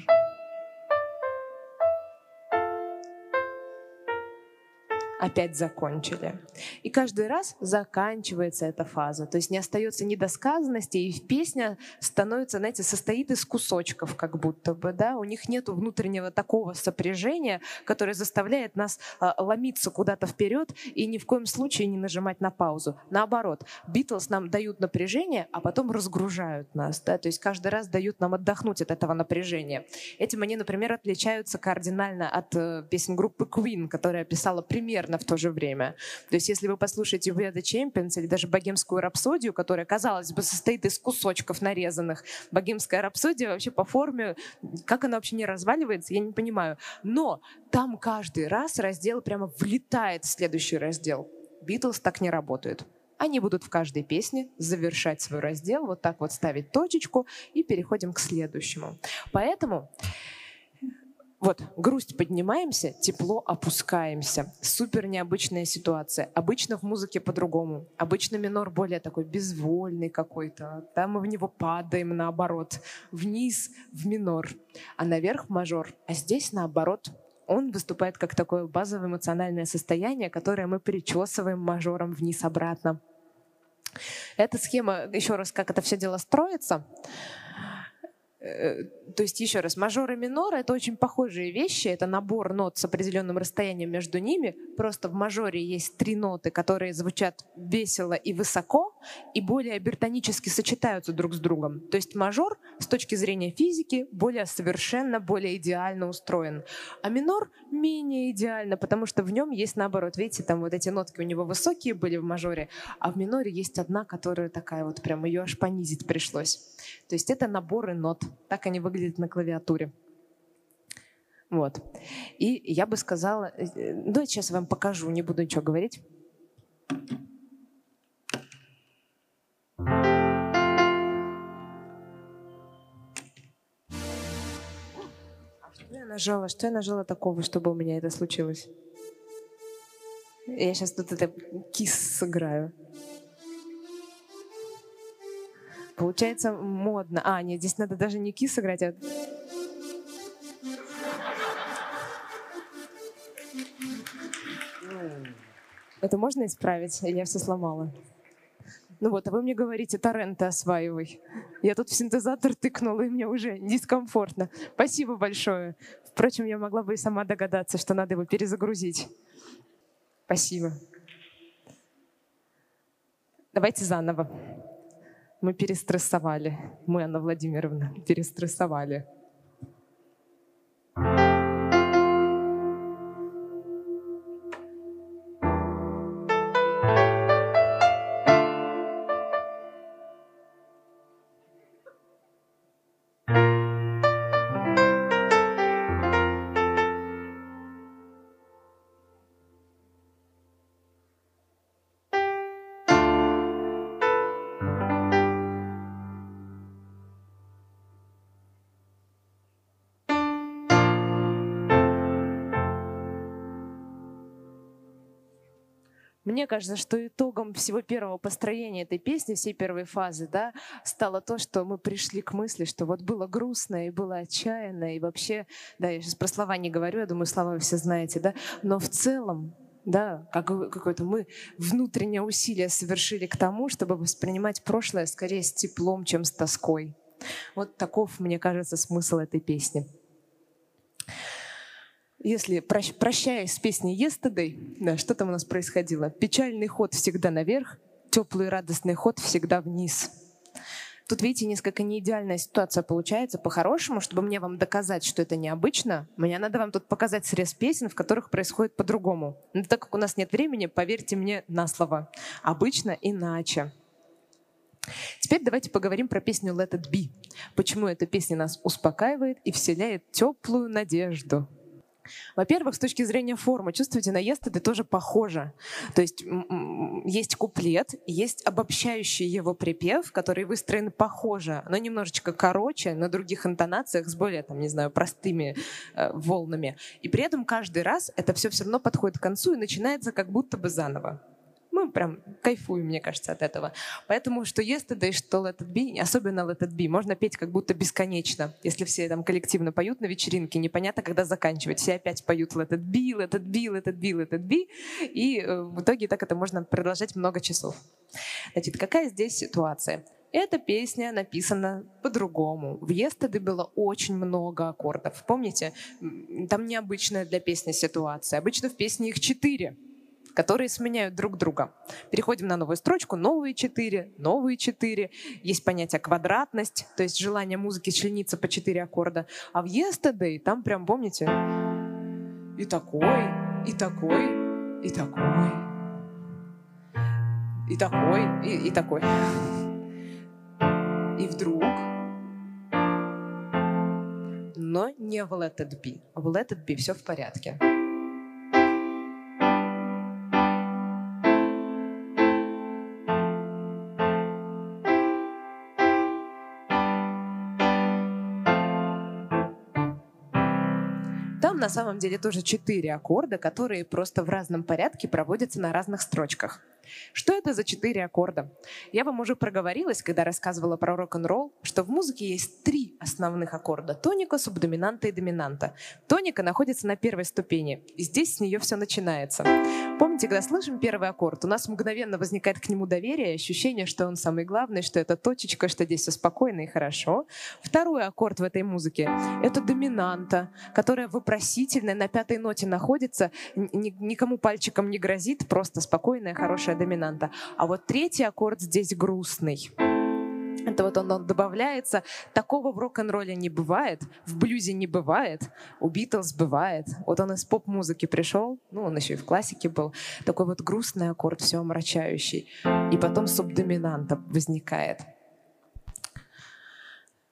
Опять закончили. И каждый раз заканчивается эта фаза. То есть не остается недосказанности, и песня становится, знаете, состоит из кусочков как будто бы. Да? У них нет внутреннего такого сопряжения, которое заставляет нас э, ломиться куда-то вперед и ни в коем случае не нажимать на паузу. Наоборот, Битлз нам дают напряжение, а потом разгружают нас. Да? То есть каждый раз дают нам отдохнуть от этого напряжения. Этим они, например, отличаются кардинально от э, песен группы Queen, которая писала пример примерно в то же время. То есть если вы послушаете The Champions или даже «Богемскую рапсодию», которая, казалось бы, состоит из кусочков нарезанных, «Богемская рапсодия» вообще по форме, как она вообще не разваливается, я не понимаю. Но там каждый раз раздел прямо влетает в следующий раздел. Битлз так не работают. Они будут в каждой песне завершать свой раздел, вот так вот ставить точечку и переходим к следующему. Поэтому вот, грусть поднимаемся, тепло опускаемся. Супер необычная ситуация. Обычно в музыке по-другому. Обычно минор более такой безвольный какой-то. Да, мы в него падаем наоборот. Вниз в минор, а наверх в мажор. А здесь наоборот. Он выступает как такое базовое эмоциональное состояние, которое мы причесываем мажором вниз-обратно. Эта схема, еще раз, как это все дело строится — то есть, еще раз, мажор и минор — это очень похожие вещи, это набор нот с определенным расстоянием между ними. Просто в мажоре есть три ноты, которые звучат весело и высоко, и более обертонически сочетаются друг с другом. То есть мажор с точки зрения физики более совершенно, более идеально устроен. А минор менее идеально, потому что в нем есть наоборот. Видите, там вот эти нотки у него высокие были в мажоре, а в миноре есть одна, которая такая вот прям, ее аж понизить пришлось. То есть это наборы нот. Так они выглядят на клавиатуре. Вот. И я бы сказала... Э, давайте сейчас вам покажу, не буду ничего говорить. Что я нажала? Что я нажала такого, чтобы у меня это случилось? Я сейчас тут это кис сыграю. Получается модно. А, нет, здесь надо даже не кис сыграть, а... Это можно исправить? Я все сломала? Ну вот, а вы мне говорите, торренты осваивай. Я тут в синтезатор тыкнула, и мне уже дискомфортно. Спасибо большое. Впрочем, я могла бы и сама догадаться, что надо его перезагрузить. Спасибо. Давайте заново. Мы перестрессовали. Мы, Анна Владимировна, перестрессовали. Мне кажется, что итогом всего первого построения этой песни, всей первой фазы, да, стало то, что мы пришли к мысли, что вот было грустно и было отчаянно, и вообще, да, я сейчас про слова не говорю, я думаю, слова вы все знаете, да, но в целом да, как, какое-то мы внутреннее усилие совершили к тому, чтобы воспринимать прошлое скорее с теплом, чем с тоской. Вот таков, мне кажется, смысл этой песни если прощаясь с песней Yesterday, да, что там у нас происходило? Печальный ход всегда наверх, теплый радостный ход всегда вниз. Тут, видите, несколько неидеальная ситуация получается. По-хорошему, чтобы мне вам доказать, что это необычно, мне надо вам тут показать срез песен, в которых происходит по-другому. Но так как у нас нет времени, поверьте мне на слово. Обычно иначе. Теперь давайте поговорим про песню Let It Be. Почему эта песня нас успокаивает и вселяет теплую надежду. Во-первых, с точки зрения формы, чувствуете, Yesterday тоже похоже. То есть есть куплет, есть обобщающий его припев, который выстроен похоже, но немножечко короче, на других интонациях, с более, там, не знаю, простыми э, волнами. И при этом каждый раз это все все равно подходит к концу и начинается как будто бы заново. Мы прям кайфую, мне кажется, от этого. Поэтому что Yesterday, что Let It Be, особенно Let It Be, можно петь как будто бесконечно. Если все там коллективно поют на вечеринке, непонятно, когда заканчивать. Все опять поют Let It Be, Let It Be, Let It Be, Let It Be. И э, в итоге так это можно продолжать много часов. Значит, какая здесь ситуация? Эта песня написана по-другому. В Yesterday было очень много аккордов. Помните? Там необычная для песни ситуация. Обычно в песне их четыре которые сменяют друг друга. Переходим на новую строчку, новые четыре, новые четыре. Есть понятие квадратность, то есть желание музыки члениться по четыре аккорда. А в Yesterday там прям, помните, и такой, и такой, и такой, и такой, и, и такой. И вдруг но не в Let It Be. В Let It Be все в порядке. На самом деле тоже четыре аккорда, которые просто в разном порядке проводятся на разных строчках. Что это за четыре аккорда? Я вам уже проговорилась, когда рассказывала про рок-н-ролл, что в музыке есть три основных аккорда — тоника, субдоминанта и доминанта. Тоника находится на первой ступени, и здесь с нее все начинается. Помните, когда слышим первый аккорд, у нас мгновенно возникает к нему доверие, ощущение, что он самый главный, что это точечка, что здесь все спокойно и хорошо. Второй аккорд в этой музыке — это доминанта, которая вопросительная на пятой ноте находится, никому пальчиком не грозит, просто спокойная, хорошая доминанта. А вот третий аккорд здесь грустный. Это вот он, он добавляется. Такого в рок-н-ролле не бывает, в блюзе не бывает, у Битлз бывает. Вот он из поп-музыки пришел, ну, он еще и в классике был. Такой вот грустный аккорд, все омрачающий. И потом субдоминанта возникает.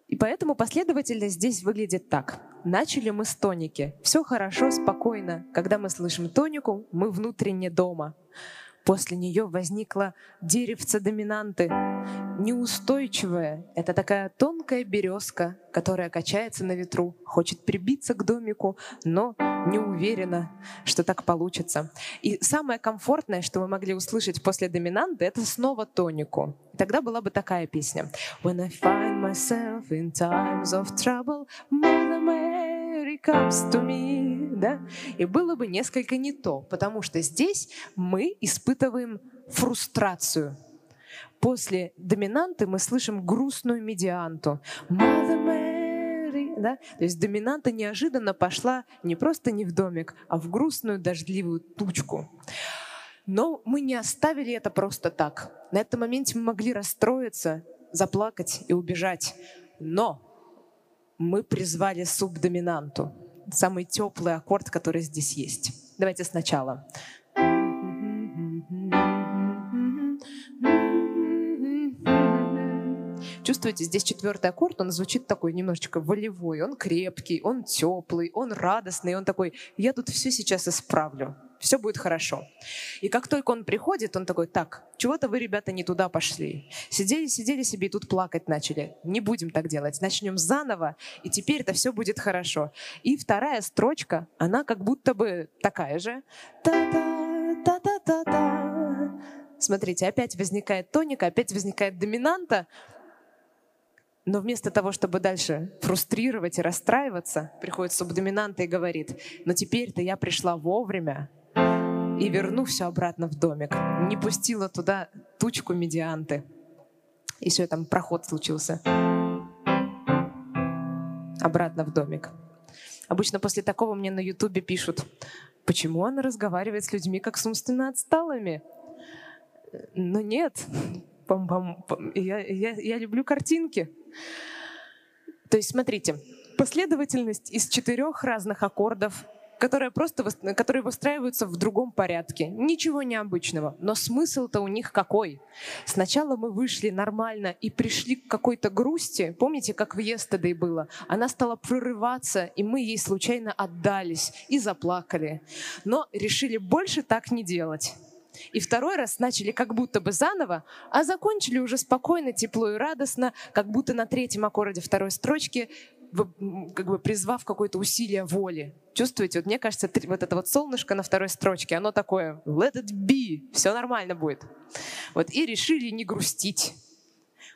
И поэтому последовательность здесь выглядит так. Начали мы с тоники. Все хорошо, спокойно. Когда мы слышим тонику, мы внутренне дома. После нее возникла деревце доминанты, неустойчивая. Это такая тонкая березка, которая качается на ветру, хочет прибиться к домику, но не уверена, что так получится. И самое комфортное, что мы могли услышать после доминанты, это снова тонику. И тогда была бы такая песня. When I find myself in times of trouble, Mother Mary comes to me да? И было бы несколько не то, потому что здесь мы испытываем фрустрацию. После доминанты мы слышим грустную медианту. Mother Mary, да? То есть доминанта неожиданно пошла не просто не в домик, а в грустную дождливую тучку. Но мы не оставили это просто так. На этом моменте мы могли расстроиться, заплакать и убежать. Но мы призвали субдоминанту самый теплый аккорд, который здесь есть. Давайте сначала. Чувствуете, здесь четвертый аккорд, он звучит такой немножечко волевой, он крепкий, он теплый, он радостный, он такой, я тут все сейчас исправлю все будет хорошо. И как только он приходит, он такой, так, чего-то вы, ребята, не туда пошли. Сидели, сидели себе и тут плакать начали. Не будем так делать. Начнем заново, и теперь это все будет хорошо. И вторая строчка, она как будто бы такая же. Та-та, та-та-та-та. Смотрите, опять возникает тоника, опять возникает доминанта. Но вместо того, чтобы дальше фрустрировать и расстраиваться, приходит субдоминанта и говорит, но теперь-то я пришла вовремя, и верну все обратно в домик. Не пустила туда тучку медианты. И все, там проход случился. Обратно в домик. Обычно после такого мне на Ютубе пишут, почему она разговаривает с людьми как с умственно отсталыми? Но нет, пам -пам, я, я, я люблю картинки. То есть, смотрите, последовательность из четырех разных аккордов которые просто которые выстраиваются в другом порядке. Ничего необычного. Но смысл-то у них какой? Сначала мы вышли нормально и пришли к какой-то грусти. Помните, как в Yesterday было? Она стала прорываться, и мы ей случайно отдались и заплакали. Но решили больше так не делать. И второй раз начали как будто бы заново, а закончили уже спокойно, тепло и радостно, как будто на третьем аккорде второй строчки как бы призвав какое-то усилие воли. Чувствуете? Вот мне кажется, вот это вот солнышко на второй строчке, оно такое «let it be», все нормально будет. Вот и решили не грустить.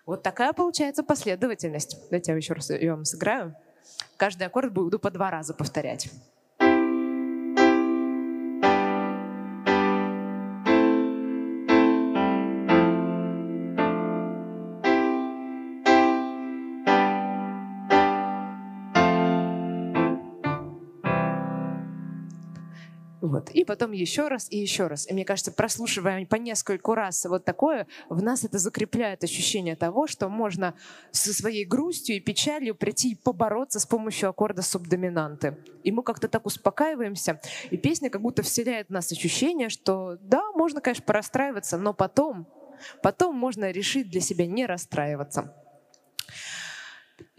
Вот такая получается последовательность. Давайте я еще раз ее вам сыграю. Каждый аккорд буду по два раза повторять. Вот. И потом еще раз и еще раз. И мне кажется, прослушивая по нескольку раз вот такое, в нас это закрепляет ощущение того, что можно со своей грустью и печалью прийти и побороться с помощью аккорда субдоминанты. И мы как-то так успокаиваемся, и песня как будто вселяет в нас ощущение, что да, можно, конечно, порастраиваться, но потом, потом можно решить для себя не расстраиваться.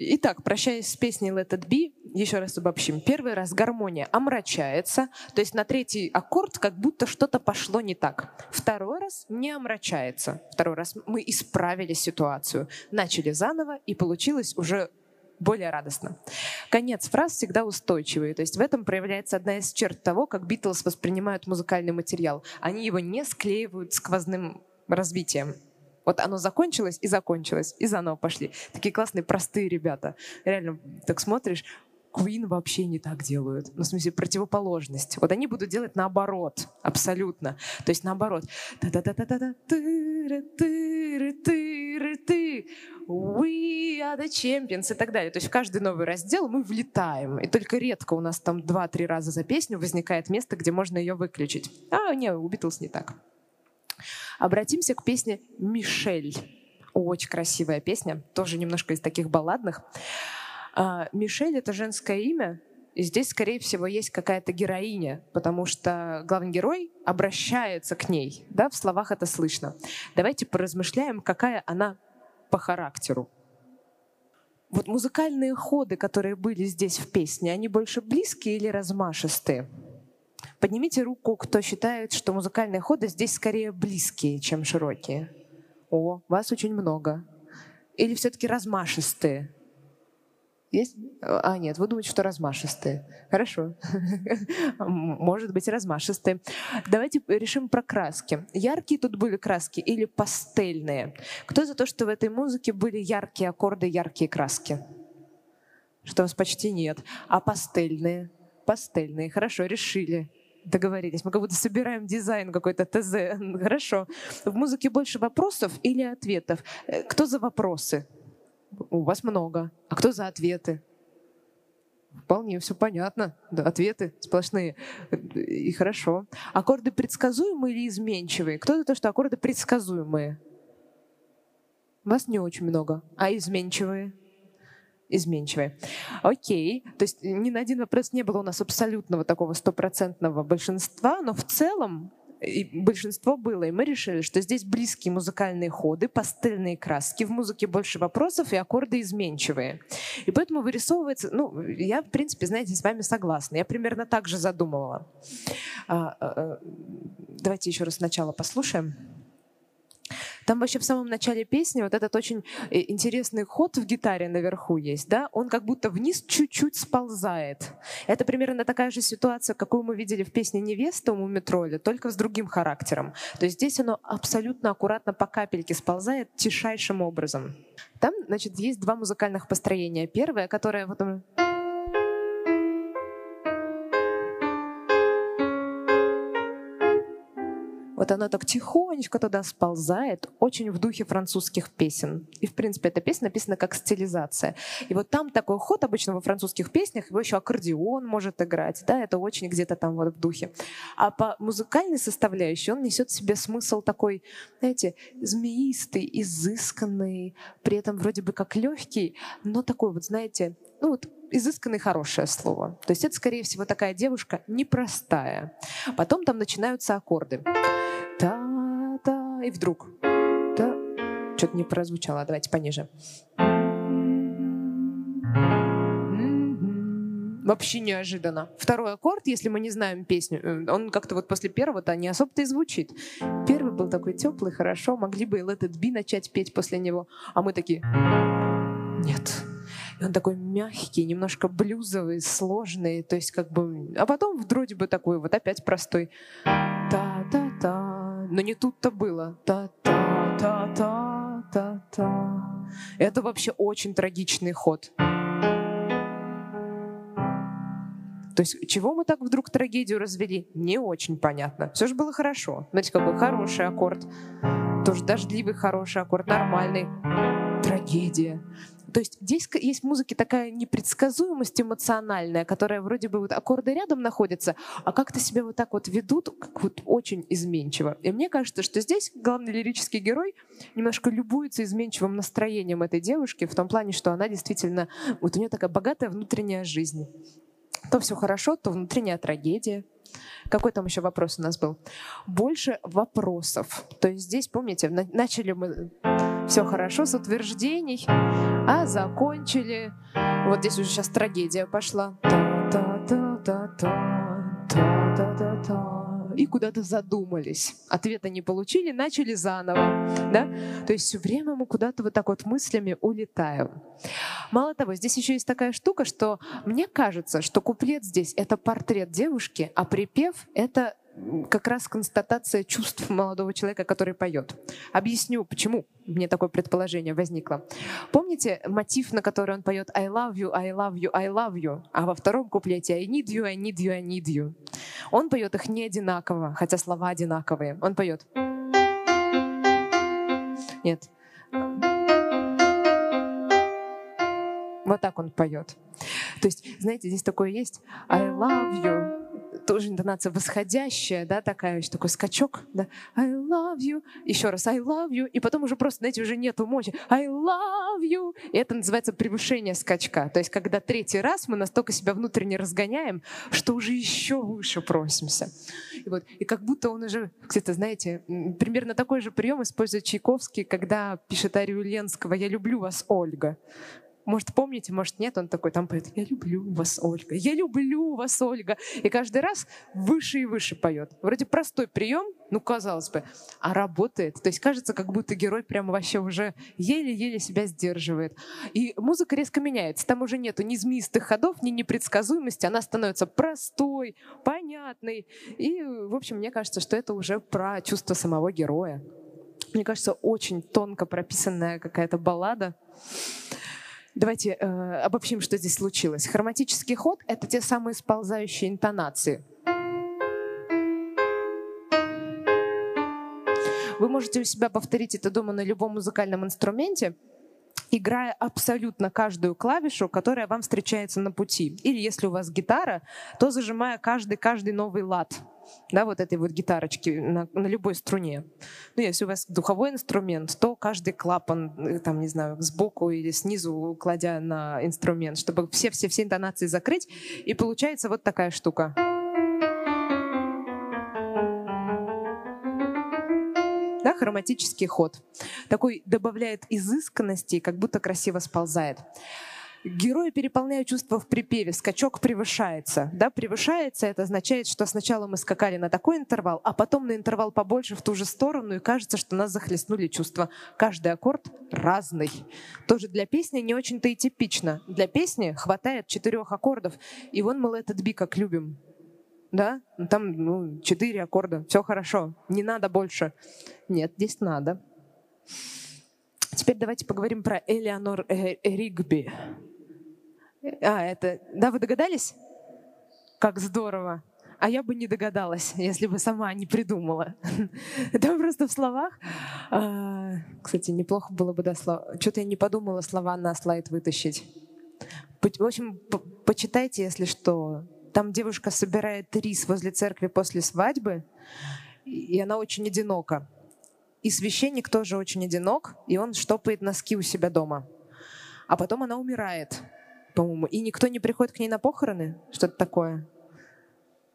Итак, прощаясь с песней Let It Be, еще раз обобщим. Первый раз гармония омрачается, то есть на третий аккорд как будто что-то пошло не так. Второй раз не омрачается. Второй раз мы исправили ситуацию, начали заново, и получилось уже более радостно. Конец фраз всегда устойчивый. То есть в этом проявляется одна из черт того, как Битлз воспринимают музыкальный материал. Они его не склеивают сквозным развитием. Вот оно закончилось и закончилось, и заново пошли. Такие классные, простые ребята. Реально, так смотришь, Queen вообще не так делают. Ну, в смысле, противоположность. Вот они будут делать наоборот, абсолютно. То есть наоборот. We are the champions и так далее. То есть в каждый новый раздел мы влетаем. И только редко у нас там два-три раза за песню возникает место, где можно ее выключить. А, не, у Битлз не так. Обратимся к песне «Мишель». Очень красивая песня, тоже немножко из таких балладных. А, Мишель — это женское имя, и здесь, скорее всего, есть какая-то героиня, потому что главный герой обращается к ней. Да, в словах это слышно. Давайте поразмышляем, какая она по характеру. Вот музыкальные ходы, которые были здесь в песне, они больше близкие или размашистые? Поднимите руку, кто считает, что музыкальные ходы здесь скорее близкие, чем широкие. О, вас очень много. Или все-таки размашистые? Есть? А, нет, вы думаете, что размашистые. Хорошо. (laughs) Может быть, размашистые. Давайте решим про краски. Яркие тут были краски или пастельные? Кто за то, что в этой музыке были яркие аккорды, яркие краски? Что у вас почти нет. А пастельные? Пастельные. Хорошо, решили договорились. Мы как будто собираем дизайн какой-то ТЗ. (laughs) Хорошо. В музыке больше вопросов или ответов? Э, кто за вопросы? У вас много. А кто за ответы? Вполне все понятно. Да, ответы сплошные. И хорошо. Аккорды предсказуемые или изменчивые? Кто за то, что аккорды предсказуемые? Вас не очень много. А изменчивые? Изменчивые. Окей, то есть ни на один вопрос не было у нас абсолютного такого стопроцентного большинства, но в целом и большинство было, и мы решили, что здесь близкие музыкальные ходы, пастельные краски, в музыке больше вопросов и аккорды изменчивые. И поэтому вырисовывается, ну, я, в принципе, знаете, с вами согласна. Я примерно так же задумывала. А, а, а давайте еще раз сначала послушаем. Там вообще в самом начале песни вот этот очень э, интересный ход в гитаре наверху есть, да, он как будто вниз чуть-чуть сползает. Это примерно такая же ситуация, какую мы видели в песне «Невеста» у Мумитроля, только с другим характером. То есть здесь оно абсолютно аккуратно по капельке сползает тишайшим образом. Там, значит, есть два музыкальных построения. Первое, которое вот Вот оно так тихонечко туда сползает, очень в духе французских песен. И, в принципе, эта песня написана как стилизация. И вот там такой ход обычно во французских песнях, его еще аккордеон может играть, да, это очень где-то там вот в духе. А по музыкальной составляющей он несет в себе смысл такой, знаете, змеистый, изысканный, при этом вроде бы как легкий, но такой вот, знаете, ну вот изысканный хорошее слово. То есть это, скорее всего, такая девушка непростая. Потом там начинаются аккорды. Та-та, и вдруг. Та. Что-то не прозвучало. Давайте пониже. Вообще неожиданно. Второй аккорд, если мы не знаем песню, э, он как-то вот после первого-то не особо-то и звучит. Первый был такой теплый, хорошо, могли бы и Let It Be начать петь после него. А мы такие, нет, И он такой мягкий, немножко блюзовый, сложный, то есть как бы... А потом вроде бы такой вот опять простой. Но не тут-то было. Та-та-та-та-та. Это вообще очень трагичный ход. То есть чего мы так вдруг трагедию развели, не очень понятно. Все же было хорошо. Знаете, какой хороший аккорд. Тоже дождливый хороший аккорд, нормальный. Трагедия. То есть здесь есть в музыке такая непредсказуемость эмоциональная, которая вроде бы вот аккорды рядом находятся, а как-то себя вот так вот ведут, как вот очень изменчиво. И мне кажется, что здесь главный лирический герой немножко любуется изменчивым настроением этой девушки в том плане, что она действительно, вот у нее такая богатая внутренняя жизнь. То все хорошо, то внутренняя трагедия. Какой там еще вопрос у нас был? Больше вопросов. То есть здесь, помните, начали мы все хорошо с утверждений, а закончили. Вот здесь уже сейчас трагедия пошла. И куда-то задумались. Ответа не получили, начали заново. Да? То есть все время мы куда-то вот так вот мыслями улетаем. Мало того, здесь еще есть такая штука, что мне кажется, что куплет здесь — это портрет девушки, а припев — это как раз констатация чувств молодого человека, который поет. Объясню, почему мне такое предположение возникло. Помните мотив, на который он поет «I love you, I love you, I love you», а во втором куплете «I need you, I need you, I need you». Он поет их не одинаково, хотя слова одинаковые. Он поет. Нет. Вот так он поет. То есть, знаете, здесь такое есть «I love you», тоже интонация восходящая, да, такая, такой скачок, да, I love you, еще раз I love you, и потом уже просто, знаете, уже нету мочи, I love you, и это называется превышение скачка, то есть когда третий раз мы настолько себя внутренне разгоняем, что уже еще выше просимся. И, вот, и как будто он уже, кстати, знаете, примерно такой же прием использует Чайковский, когда пишет Арию Ленского «Я люблю вас, Ольга». Может, помните, может, нет, он такой там поет, я люблю вас, Ольга, я люблю вас, Ольга. И каждый раз выше и выше поет. Вроде простой прием, ну, казалось бы, а работает. То есть кажется, как будто герой прямо вообще уже еле-еле себя сдерживает. И музыка резко меняется. Там уже нету ни змеистых ходов, ни непредсказуемости. Она становится простой, понятной. И, в общем, мне кажется, что это уже про чувство самого героя. Мне кажется, очень тонко прописанная какая-то баллада. Давайте э, обобщим, что здесь случилось. Хроматический ход — это те самые сползающие интонации. Вы можете у себя повторить это дома на любом музыкальном инструменте, играя абсолютно каждую клавишу, которая вам встречается на пути. Или если у вас гитара, то зажимая каждый-каждый новый лад да, вот этой вот гитарочки на, на любой струне. Ну, если у вас духовой инструмент, то каждый клапан, э, там, не знаю, сбоку или снизу, кладя на инструмент, чтобы все-все-все интонации закрыть, и получается вот такая штука. Да, хроматический ход. Такой добавляет изысканности, как будто красиво сползает. Герои переполняют чувства в припеве, скачок превышается. Да, превышается, это означает, что сначала мы скакали на такой интервал, а потом на интервал побольше в ту же сторону, и кажется, что нас захлестнули чувства. Каждый аккорд разный. Тоже для песни не очень-то и типично. Для песни хватает четырех аккордов, и вон мы этот би как любим. Да, ну, там ну, четыре аккорда, все хорошо, не надо больше. Нет, здесь надо. Теперь давайте поговорим про Элеонор э, Ригби. А, это... Да, вы догадались? Как здорово. А я бы не догадалась, если бы сама не придумала. (laughs) Это просто в словах. А, кстати, неплохо было бы, да, слова. Что-то я не подумала слова на слайд вытащить. В общем, почитайте, если что. Там девушка собирает рис возле церкви после свадьбы, и она очень одинока. И священник тоже очень одинок, и он штопает носки у себя дома. А потом она умирает по-моему. И никто не приходит к ней на похороны, что-то такое.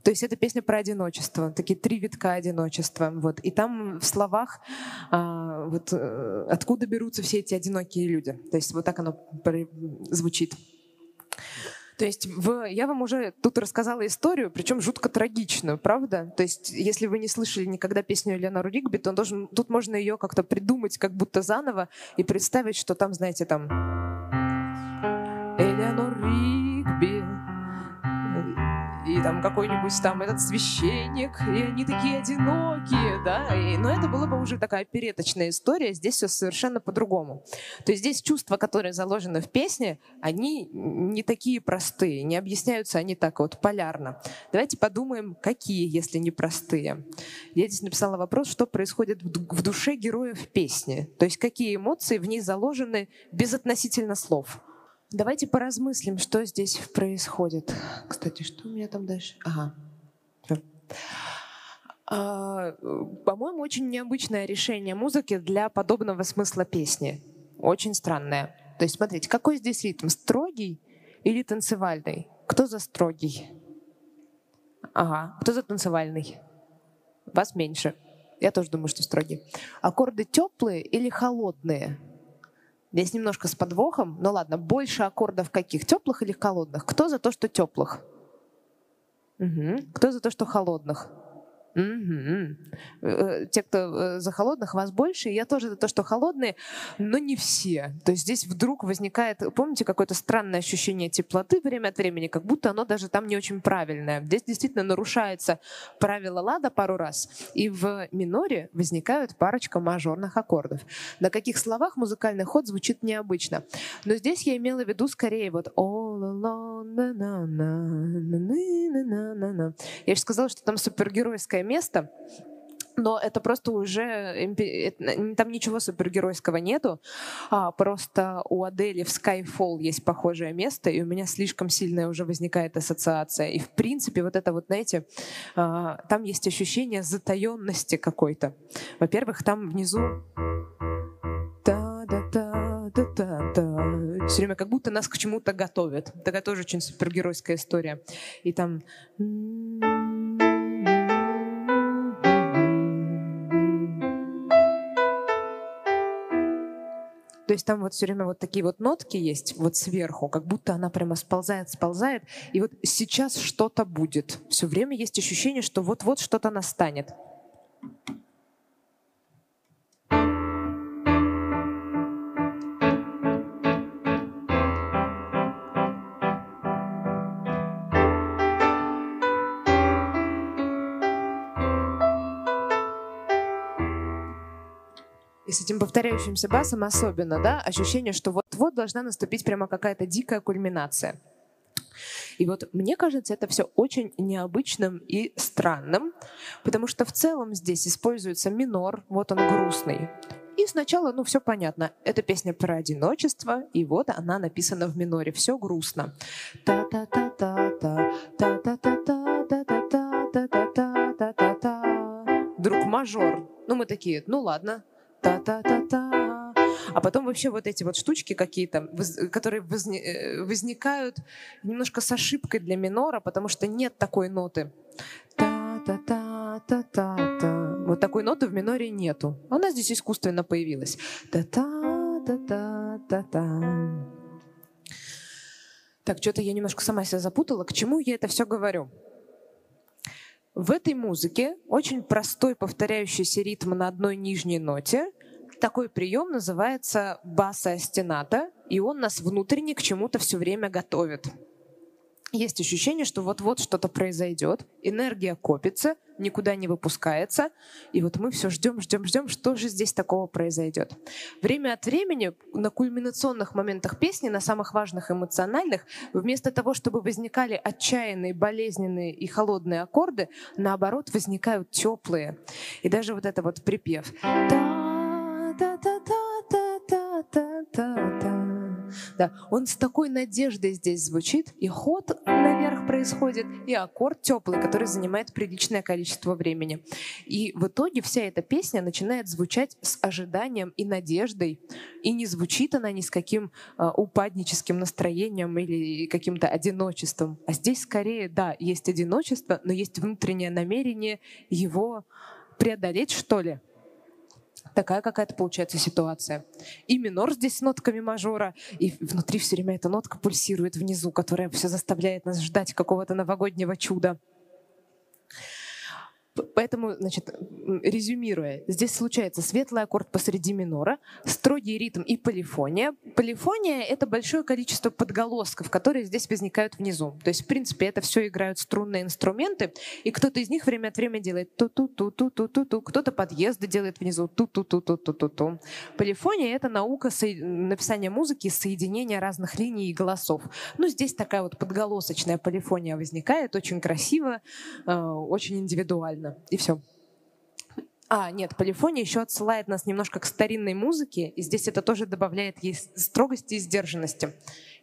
То есть это песня про одиночество, такие три витка одиночества. Вот. И там в словах а, вот, э, откуда берутся все эти одинокие люди. То есть вот так оно звучит. То есть в, я вам уже тут рассказала историю, причем жутко трагичную, правда? То есть если вы не слышали никогда песню Леонару Ригби, то должен, тут можно ее как-то придумать как будто заново и представить, что там, знаете, там там какой-нибудь там этот священник, и они такие одинокие, да, и, но это была бы уже такая переточная история, здесь все совершенно по-другому. То есть здесь чувства, которые заложены в песне, они не такие простые, не объясняются они так вот полярно. Давайте подумаем, какие, если не простые. Я здесь написала вопрос, что происходит в душе героев песни, то есть какие эмоции в ней заложены безотносительно слов. Давайте поразмыслим, что здесь происходит. Кстати, что у меня там дальше? Ага. А, по-моему, очень необычное решение музыки для подобного смысла песни. Очень странное. То есть, смотрите, какой здесь ритм? Строгий или танцевальный? Кто за строгий? Ага. Кто за танцевальный? Вас меньше. Я тоже думаю, что строгий. Аккорды теплые или холодные? Здесь немножко с подвохом. Ну ладно, больше аккордов каких? Теплых или холодных? Кто за то, что теплых? Угу. Кто за то, что холодных? Угу. Те, кто э, за холодных, вас больше. Я тоже за то, что холодные, но не все. То есть здесь вдруг возникает, помните, какое-то странное ощущение теплоты время от времени, как будто оно даже там не очень правильное. Здесь действительно нарушается правило лада пару раз, и в миноре возникают парочка мажорных аккордов. На каких словах музыкальный ход звучит необычно. Но здесь я имела в виду скорее вот Я же сказала, что там супергеройская место, но это просто уже там ничего супергеройского нету. А, просто у Адели в Skyfall есть похожее место, и у меня слишком сильная уже возникает ассоциация. И в принципе вот это вот, знаете, а, там есть ощущение затаенности какой-то. Во-первых, там внизу все время как будто нас к чему-то готовят. Такая тоже очень супергеройская история. И там То есть там вот все время вот такие вот нотки есть вот сверху, как будто она прямо сползает, сползает, и вот сейчас что-то будет. Все время есть ощущение, что вот-вот что-то настанет. И с этим повторяющимся басом особенно, да, ощущение, что вот-вот должна наступить прямо какая-то дикая кульминация. И вот мне кажется, это все очень необычным и странным, потому что в целом здесь используется минор, вот он грустный. И сначала, ну, все понятно. Это песня про одиночество, и вот она написана в миноре. Все грустно. Вдруг мажор. Ну, мы такие, ну ладно, та-та-та-та. А потом вообще вот эти вот штучки какие-то, которые э, возникают немножко с ошибкой для минора, потому что нет такой ноты. Та-та-та-та-та-та. Вот такой ноты в миноре нету. Она здесь искусственно появилась. Та-та-та-та-та-та. Так, что-то я немножко сама себя запутала. К чему я это все говорю? В этой музыке очень простой повторяющийся ритм на одной нижней ноте такой прием называется баса астената, и он нас внутренне к чему-то все время готовит. Есть ощущение, что вот-вот что-то произойдет, энергия копится, никуда не выпускается, и вот мы все ждем, ждем, ждем, что же здесь такого произойдет. Время от времени на кульминационных моментах песни, на самых важных эмоциональных, вместо того, чтобы возникали отчаянные, болезненные и холодные аккорды, наоборот возникают теплые. И даже вот это вот припев. Да, да, он с такой надеждой здесь звучит, и ход наверх происходит, и аккорд теплый, который занимает приличное количество времени. И в итоге вся эта песня начинает звучать с ожиданием и надеждой, и не звучит она ни с каким э, упадническим настроением или каким-то одиночеством. А здесь скорее, да, есть одиночество, но есть внутреннее намерение его преодолеть, что ли, такая какая-то получается ситуация. И минор здесь с нотками мажора, и внутри все время эта нотка пульсирует внизу, которая все заставляет нас ждать какого-то новогоднего чуда. Поэтому, значит, резюмируя, здесь случается светлый аккорд посреди минора, строгий ритм и полифония. Полифония — это большое количество подголосков, которые здесь возникают внизу. То есть, в принципе, это все играют струнные инструменты, и кто-то из них время от времени делает ту-ту-ту-ту-ту-ту-ту, кто-то подъезды делает внизу ту-ту-ту-ту-ту-ту-ту. Полифония — это наука написания музыки из соединения разных линий и голосов. Ну, здесь такая вот подголосочная полифония возникает, очень красиво, э, очень индивидуально ладно, и все. А, нет, полифония еще отсылает нас немножко к старинной музыке, и здесь это тоже добавляет ей строгости и сдержанности.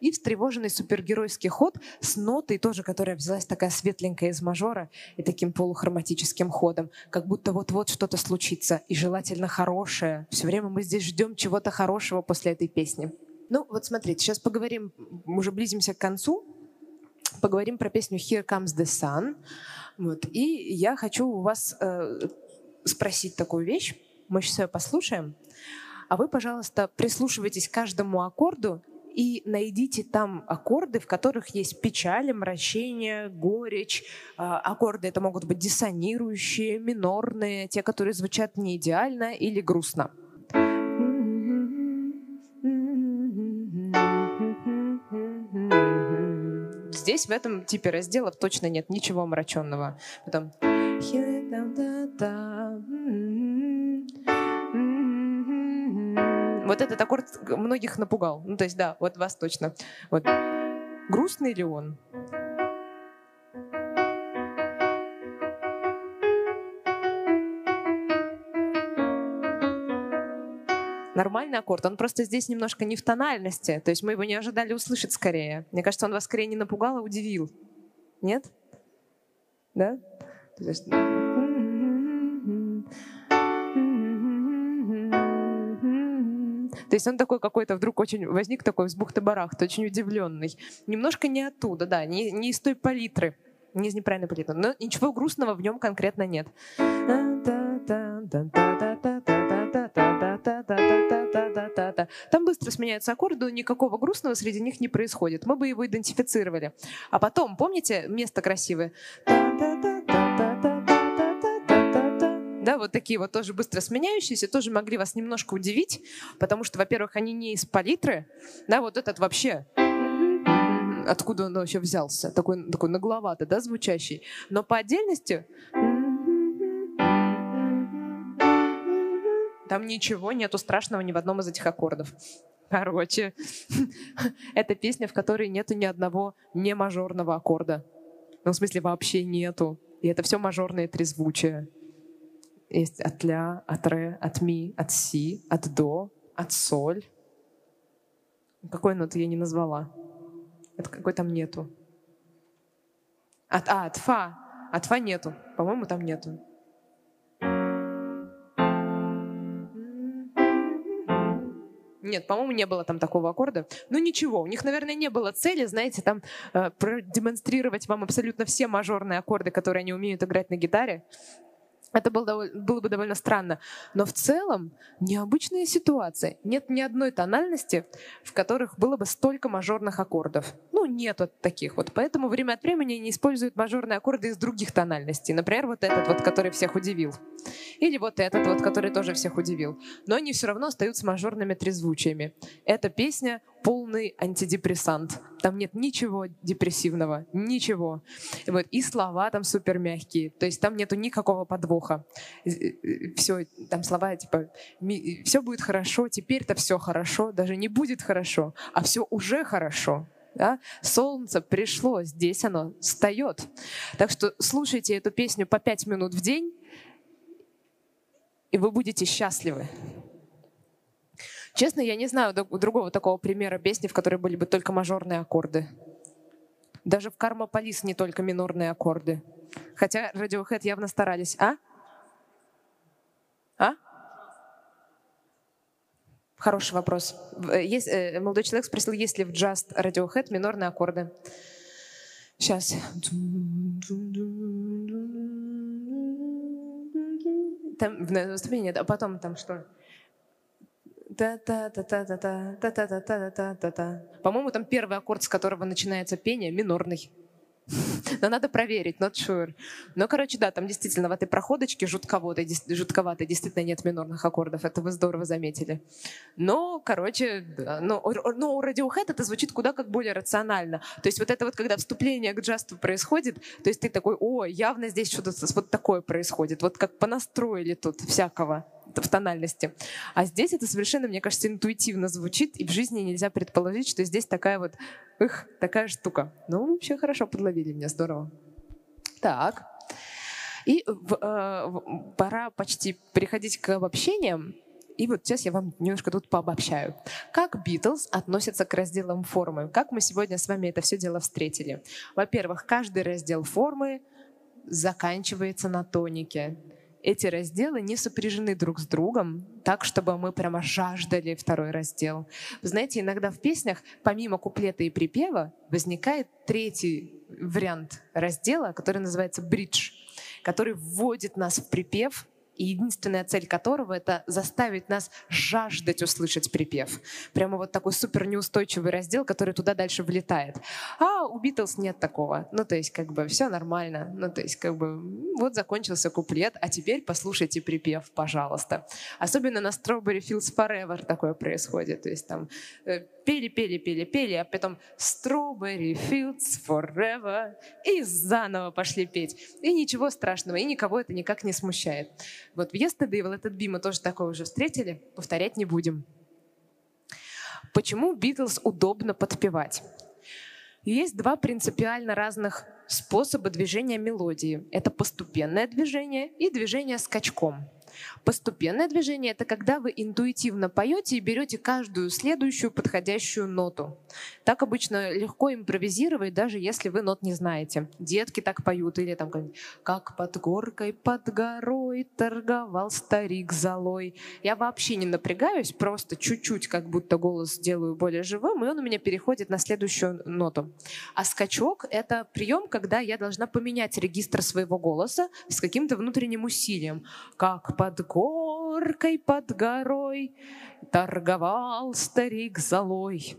И встревоженный супергеройский ход с нотой тоже, которая взялась такая светленькая из мажора и таким полухроматическим ходом, как будто вот-вот что-то случится, и желательно хорошее. Все время мы здесь ждем чего-то хорошего после этой песни. Ну, вот смотрите, сейчас поговорим, уже близимся к концу, поговорим про песню «Here Comes the Sun». Вот. И я хочу у вас э, спросить такую вещь. Мы сейчас ее послушаем. А вы, пожалуйста, прислушивайтесь к каждому аккорду и найдите там аккорды, в которых есть печаль, омрачение, горечь. А, аккорды это могут быть диссонирующие, минорные, те, которые звучат не идеально или грустно. Здесь в этом типе разделов точно нет ничего омраченного. Потом вот этот аккорд многих напугал. Ну, то есть, да, вот вас точно. Вот. Грустный ли он? Нормальный аккорд. Он просто здесь немножко не в тональности. То есть мы его не ожидали услышать скорее. Мне кажется, он вас скорее не напугал, а удивил. Нет? Да? То есть... То есть он такой какой-то вдруг очень возник такой с бухты-барахты, очень удивленный. Немножко не оттуда, да, не, не из той палитры, не из неправильной палитры, но ничего грустного в нем конкретно нет это. Там быстро сменяются аккорды, никакого грустного среди них не происходит. Мы бы его идентифицировали. А потом, помните, место красивое? да, вот такие вот тоже быстро сменяющиеся, тоже могли вас немножко удивить, потому что, во-первых, они не из палитры, да, вот этот вообще откуда он вообще взялся, такой, такой нагловато, да, звучащий, но по отдельности Там ничего нету страшного ни в одном из этих аккордов. Короче, (laughs) это песня, в которой нету ни одного не мажорного аккорда. Ну, в смысле, вообще нету. И это все мажорные трезвучие. Есть от ля, от ре, от ми, от си, от до, от соль. Какой ноты я не назвала? Это какой там нету? От, а, от фа. От фа нету. По-моему, там нету. Нет, по-моему, не было там такого аккорда. Ну ничего, у них, наверное, не было цели, знаете, там э, продемонстрировать вам абсолютно все мажорные аккорды, которые они умеют играть на гитаре. Это было, было бы довольно странно. Но в целом необычная ситуация. Нет ни одной тональности, в которых было бы столько мажорных аккордов. Ну, нет вот таких вот. Поэтому время от времени они используют мажорные аккорды из других тональностей. Например, вот этот вот, который всех удивил. Или вот этот вот, который тоже всех удивил. Но они все равно остаются мажорными трезвучиями. Эта песня полный антидепрессант. Там нет ничего депрессивного, ничего. Вот, и слова там супер мягкие, то есть там нету никакого подвоха. Все, там слова типа «все будет хорошо», «теперь-то все хорошо», даже не будет хорошо, а все уже хорошо. Да? Солнце пришло, здесь оно встает. Так что слушайте эту песню по пять минут в день, и вы будете счастливы. Честно, я не знаю другого такого примера песни, в которой были бы только мажорные аккорды. Даже в Карма Полис не только минорные аккорды. Хотя Radiohead явно старались. А? А? Хороший вопрос. Есть, э, молодой человек спросил, есть ли в Just Radiohead минорные аккорды. Сейчас. Там в наступлении, а потом там что? По-моему, там первый аккорд, с которого начинается пение, минорный. (laughs) Но надо проверить, not sure. Но, короче, да, там действительно в этой проходочке жутковато, жутковато, действительно нет минорных аккордов, это вы здорово заметили. Но, короче, но, но у Radiohead это звучит куда как более рационально. То есть вот это вот, когда вступление к джасту происходит, то есть ты такой, о, явно здесь что-то вот такое происходит, вот как понастроили тут всякого в тональности. А здесь это совершенно, мне кажется, интуитивно звучит, и в жизни нельзя предположить, что здесь такая вот, эх, такая штука. Ну, вообще хорошо подловили меня, здорово. Так. И э, пора почти переходить к обобщениям. И вот сейчас я вам немножко тут пообобщаю. Как Битлз относятся к разделам формы? Как мы сегодня с вами это все дело встретили? Во-первых, каждый раздел формы заканчивается на тонике эти разделы не сопряжены друг с другом, так, чтобы мы прямо жаждали второй раздел. Вы знаете, иногда в песнях, помимо куплета и припева, возникает третий вариант раздела, который называется бридж, который вводит нас в припев и единственная цель которого — это заставить нас жаждать услышать припев. Прямо вот такой супер неустойчивый раздел, который туда дальше влетает. А у Битлз нет такого. Ну, то есть, как бы, все нормально. Ну, то есть, как бы, вот закончился куплет, а теперь послушайте припев, пожалуйста. Особенно на Strawberry Fields Forever такое происходит. То есть, там э, пели, пели, пели, пели, а потом Strawberry Fields Forever и заново пошли петь. И ничего страшного, и никого это никак не смущает. Вот в Yesterday в этот би мы тоже такое уже встретили, повторять не будем. Почему Битлз удобно подпевать? Есть два принципиально разных способа движения мелодии. Это постепенное движение и движение скачком. Постепенное движение — это когда вы интуитивно поете и берете каждую следующую подходящую ноту. Так обычно легко импровизировать, даже если вы нот не знаете. Детки так поют, или там «Как под горкой, под горой торговал старик золой». Я вообще не напрягаюсь, просто чуть-чуть как будто голос делаю более живым, и он у меня переходит на следующую ноту. А скачок — это прием, когда я должна поменять регистр своего голоса с каким-то внутренним усилием. Как под горкой, под горой торговал старик золой.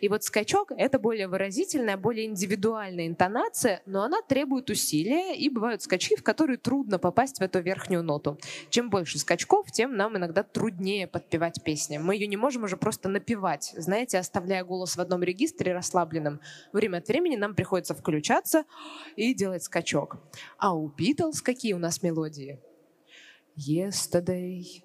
И вот скачок — это более выразительная, более индивидуальная интонация, но она требует усилия, и бывают скачки, в которые трудно попасть в эту верхнюю ноту. Чем больше скачков, тем нам иногда труднее подпевать песни. Мы ее не можем уже просто напевать, знаете, оставляя голос в одном регистре расслабленным. Время от времени нам приходится включаться и делать скачок. А у Битлз какие у нас мелодии? Yesterday,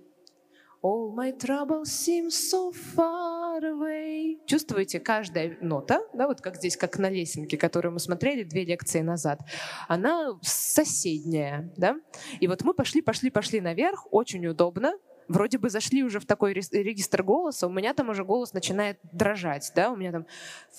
all my troubles seem so far away. Чувствуете, каждая нота, да, вот как здесь, как на лесенке, которую мы смотрели две лекции назад, она соседняя, да. И вот мы пошли, пошли, пошли наверх, очень удобно, вроде бы зашли уже в такой регистр голоса, у меня там уже голос начинает дрожать, да, у меня там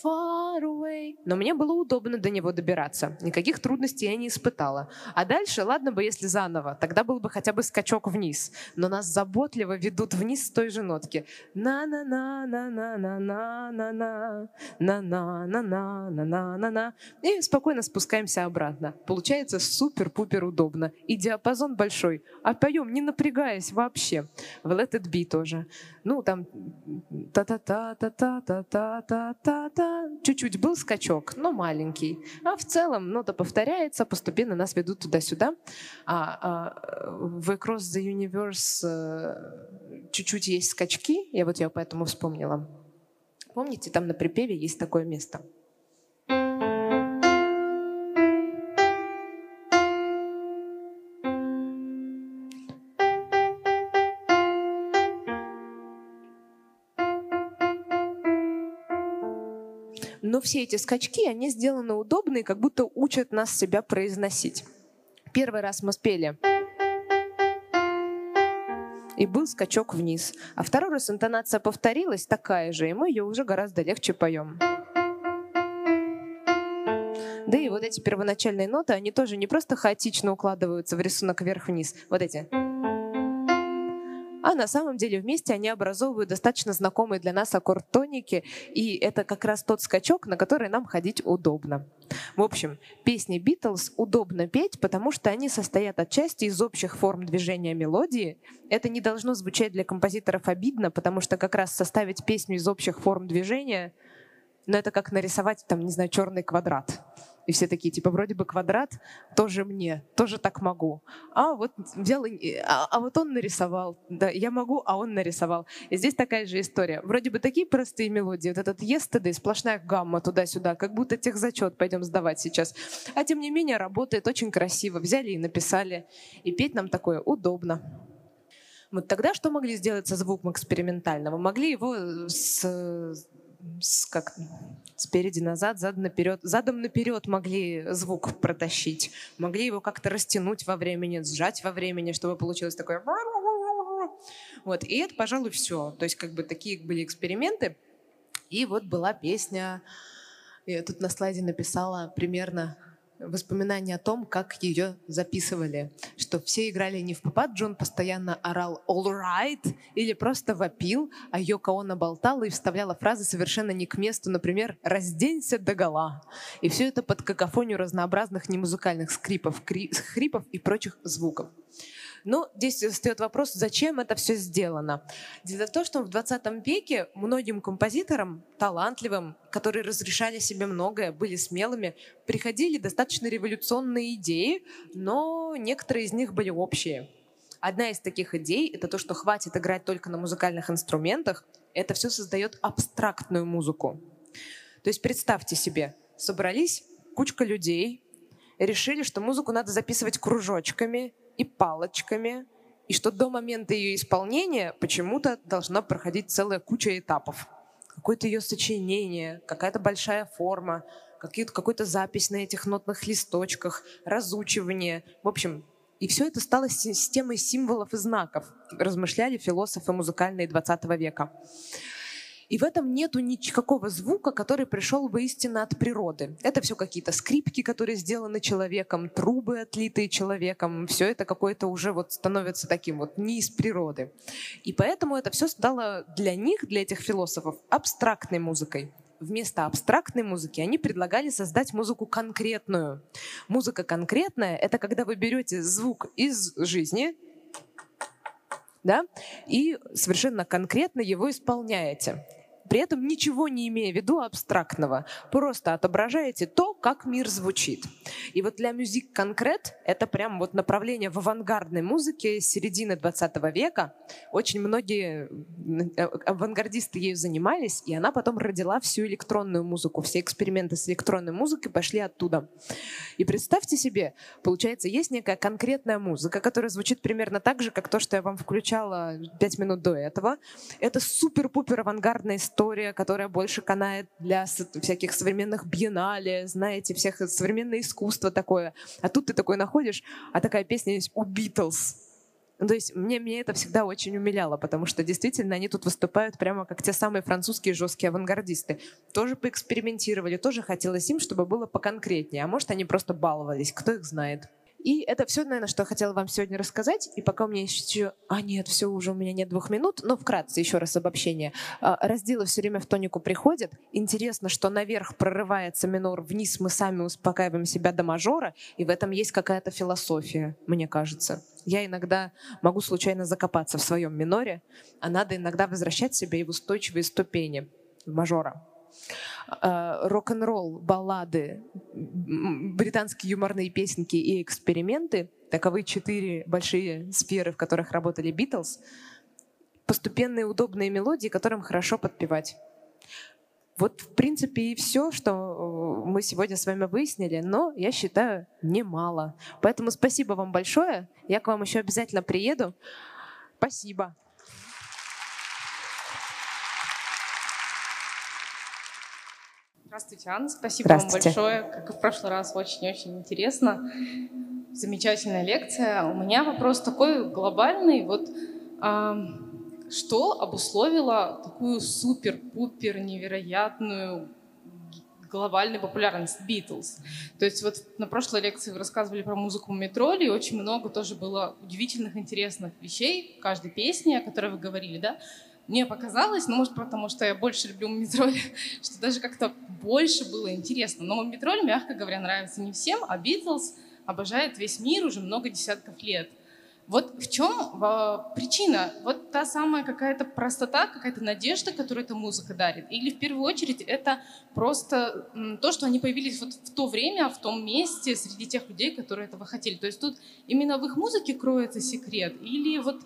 far away, но мне было удобно до него добираться, никаких трудностей я не испытала. А дальше, ладно бы, если заново, тогда был бы хотя бы скачок вниз, но нас заботливо ведут вниз с той же нотки. на на на на на на на на на на на на на на на на на и спокойно спускаемся обратно. Получается супер-пупер удобно. И диапазон большой, а поем не напрягаясь вообще в It Be тоже. Ну, там та-та-та-та-та-та-та-та-та. Чуть-чуть был скачок, но маленький. А в целом нота повторяется, постепенно нас ведут туда-сюда. А, а в Across the Universe чуть-чуть есть скачки, я вот я поэтому вспомнила. Помните, там на припеве есть такое место — все эти скачки, они сделаны удобные, как будто учат нас себя произносить. Первый раз мы спели и был скачок вниз. А второй раз интонация повторилась такая же, и мы ее уже гораздо легче поем. Да и вот эти первоначальные ноты, они тоже не просто хаотично укладываются в рисунок вверх-вниз. Вот эти. На самом деле вместе они образовывают достаточно знакомый для нас аккорд тоники, и это как раз тот скачок, на который нам ходить удобно. В общем, песни Битлз удобно петь, потому что они состоят отчасти из общих форм движения мелодии. Это не должно звучать для композиторов обидно, потому что как раз составить песню из общих форм движения, ну это как нарисовать, там, не знаю, черный квадрат И все такие, типа, вроде бы квадрат тоже мне, тоже так могу. А вот взял, а, а вот он нарисовал. Да, я могу, а он нарисовал. И здесь такая же история. Вроде бы такие простые мелодии. Вот этот yesterday, сплошная гамма туда-сюда, как будто техзачет пойдем сдавать сейчас. А тем не менее работает очень красиво. Взяли и написали. И петь нам такое удобно. Вот тогда что могли сделать со звуком экспериментального? Могли его с, с как спереди назад, задом наперед, задом наперед могли звук протащить, могли его как-то растянуть во времени, сжать во времени, чтобы получилось такое. (laughs) Вот и это, пожалуй, все. То есть как бы такие были эксперименты. И вот была песня. Я тут на слайде написала примерно воспоминания о том, как ее записывали. Что все играли не в попад, Джон постоянно орал «all right» или просто вопил, а Йоко Оно болтала и вставляла фразы совершенно не к месту, например «разденься догола». И все это под какофонию разнообразных немузыкальных скрипов, хрипов и прочих звуков. Но здесь встает вопрос, зачем это все сделано. Дело в том, что в 20 веке многим композиторам, талантливым, которые разрешали себе многое, были смелыми, приходили достаточно революционные идеи, но некоторые из них были общие. Одна из таких идей — это то, что хватит играть только на музыкальных инструментах. Это все создает абстрактную музыку. То есть представьте себе, собрались кучка людей, решили, что музыку надо записывать кружочками, и палочками, и что до момента ее исполнения почему-то должна проходить целая куча этапов. Какое-то ее сочинение, какая-то большая форма, какой-то запись на этих нотных листочках, разучивание. В общем, и все это стало системой символов и знаков, размышляли философы музыкальные 20 века. И в этом нету никакого звука, который пришел бы истинно от природы. Это все какие-то скрипки, которые сделаны человеком, трубы, отлитые человеком. Все это какое-то уже вот становится таким вот не из природы. И поэтому это все стало для них, для этих философов, абстрактной музыкой вместо абстрактной музыки они предлагали создать музыку конкретную. Музыка конкретная — это когда вы берете звук из жизни, да, и совершенно конкретно его исполняете при этом ничего не имея в виду абстрактного. Просто отображаете то, как мир звучит. И вот для мюзик конкрет это прям вот направление в авангардной музыке середины 20 века. Очень многие э, авангардисты ею занимались, и она потом родила всю электронную музыку. Все эксперименты с электронной музыкой пошли оттуда. И представьте себе, получается, есть некая конкретная музыка, которая звучит примерно так же, как то, что я вам включала пять минут до этого. Это супер-пупер авангардная история история, которая больше канает для всяких современных биеннале, знаете, всех современное искусство такое. А тут ты такой находишь, а такая песня есть у Битлз. Ну, то есть мне, мне это всегда очень умиляло, потому что действительно они тут выступают прямо как те самые французские жесткие авангардисты. Тоже поэкспериментировали, тоже хотелось им, чтобы было поконкретнее. А может, они просто баловались, кто их знает. И это все, наверное, что я хотела вам сегодня рассказать. И пока у меня еще... А, нет, все, уже у меня нет двух минут. Но вкратце еще раз обобщение. А, разделы все время в тонику приходят. Интересно, что наверх прорывается минор, вниз мы сами успокаиваем себя до мажора. И в этом есть какая-то философия, мне кажется. Я иногда могу случайно закопаться в своем миноре, а надо иногда возвращать себя и в устойчивые ступени мажора. Э, рок-н-ролл, баллады, британские юморные песенки и эксперименты, таковы четыре большие сферы, в которых работали Битлз, постепенные удобные мелодии, которым хорошо подпевать. Вот, в принципе, и все, что э, мы сегодня с вами выяснили, но, я считаю, немало. Поэтому спасибо вам большое. Я к вам еще обязательно приеду. Спасибо. Здравствуйте, Анна. Спасибо Здравствуйте. вам большое. Как и в прошлый раз, очень-очень интересно. Замечательная лекция. У меня вопрос такой глобальный. Вот а, что обусловило такую супер-пупер невероятную глобальную популярность Битлз. То есть вот на прошлой лекции вы рассказывали про музыку Метроли, и очень много тоже было удивительных, интересных вещей в каждой песне, о которой вы говорили, да? Мне показалось, ну, может, потому что я больше люблю Мумитроль, (laughs) что даже как-то больше было интересно. Но Мумитроль, мягко говоря, нравится не всем, а Битлз обожает весь мир уже много десятков лет. Вот в чем э, причина? Вот та самая какая-то простота, какая-то надежда, которую эта музыка дарит? Или в первую очередь это просто то, что они появились вот в то время, в том месте, среди тех людей, которые этого хотели? То есть тут именно в их музыке кроется секрет? Или вот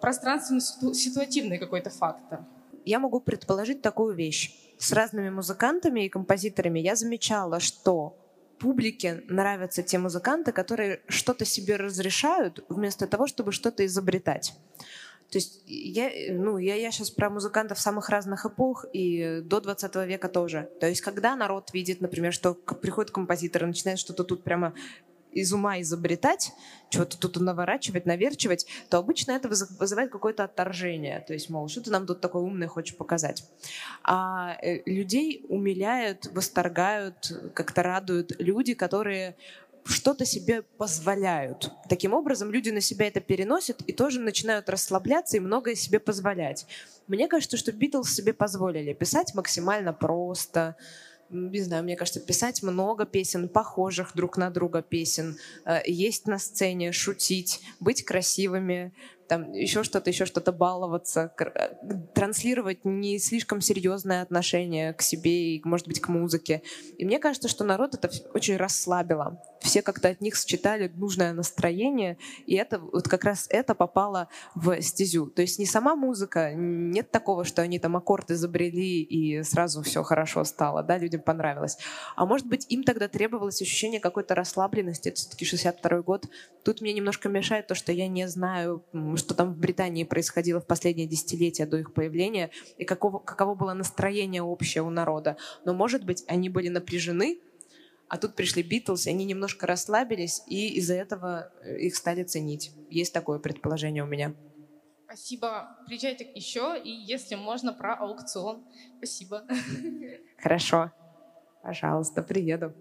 пространственно-ситуативный какой-то фактор? Я могу предположить такую вещь. С разными музыкантами и композиторами я замечала, что публике нравятся те музыканты, которые что-то себе разрешают вместо того, чтобы что-то изобретать. То есть я, ну, я, я сейчас про музыкантов самых разных эпох и до 20 века тоже. То есть когда народ видит, например, что приходит композитор и начинает что-то тут прямо из ума изобретать, что-то тут наворачивать, наверчивать, то обычно это вызывает какое-то отторжение. То есть, мол, что ты нам тут такое умное хочешь показать? А э, людей умиляют, восторгают, как-то радуют люди, которые что-то себе позволяют. Таким образом, люди на себя это переносят и тоже начинают расслабляться и многое себе позволять. Мне кажется, что Битлз себе позволили писать максимально просто, не знаю, мне кажется, писать много песен, похожих друг на друга песен, э, есть на сцене, шутить, быть красивыми, там еще что-то, еще что-то баловаться, э, транслировать не слишком серьезное отношение к себе и, может быть, к музыке. И мне кажется, что народ это очень расслабило. Все как-то от них считали нужное настроение, и это вот как раз это попало в стезю. То есть не сама музыка, нет такого, что они там аккорд изобрели и сразу все хорошо стало, да, людям понравилось. А может быть, им тогда требовалось ощущение какой-то расслабленности. Это все-таки 62 год. Тут мне немножко мешает то, что я не знаю, что там в Британии происходило в последние десятилетия до их появления, и каково, каково было настроение общее у народа. Но, может быть, они были напряжены, а тут пришли Битлз, и они немножко расслабились, и из-за этого э, их стали ценить. Есть такое предположение у меня. Спасибо. Приезжайте еще, и если можно, про аукцион. Спасибо. Хорошо. Пожалуйста, приеду.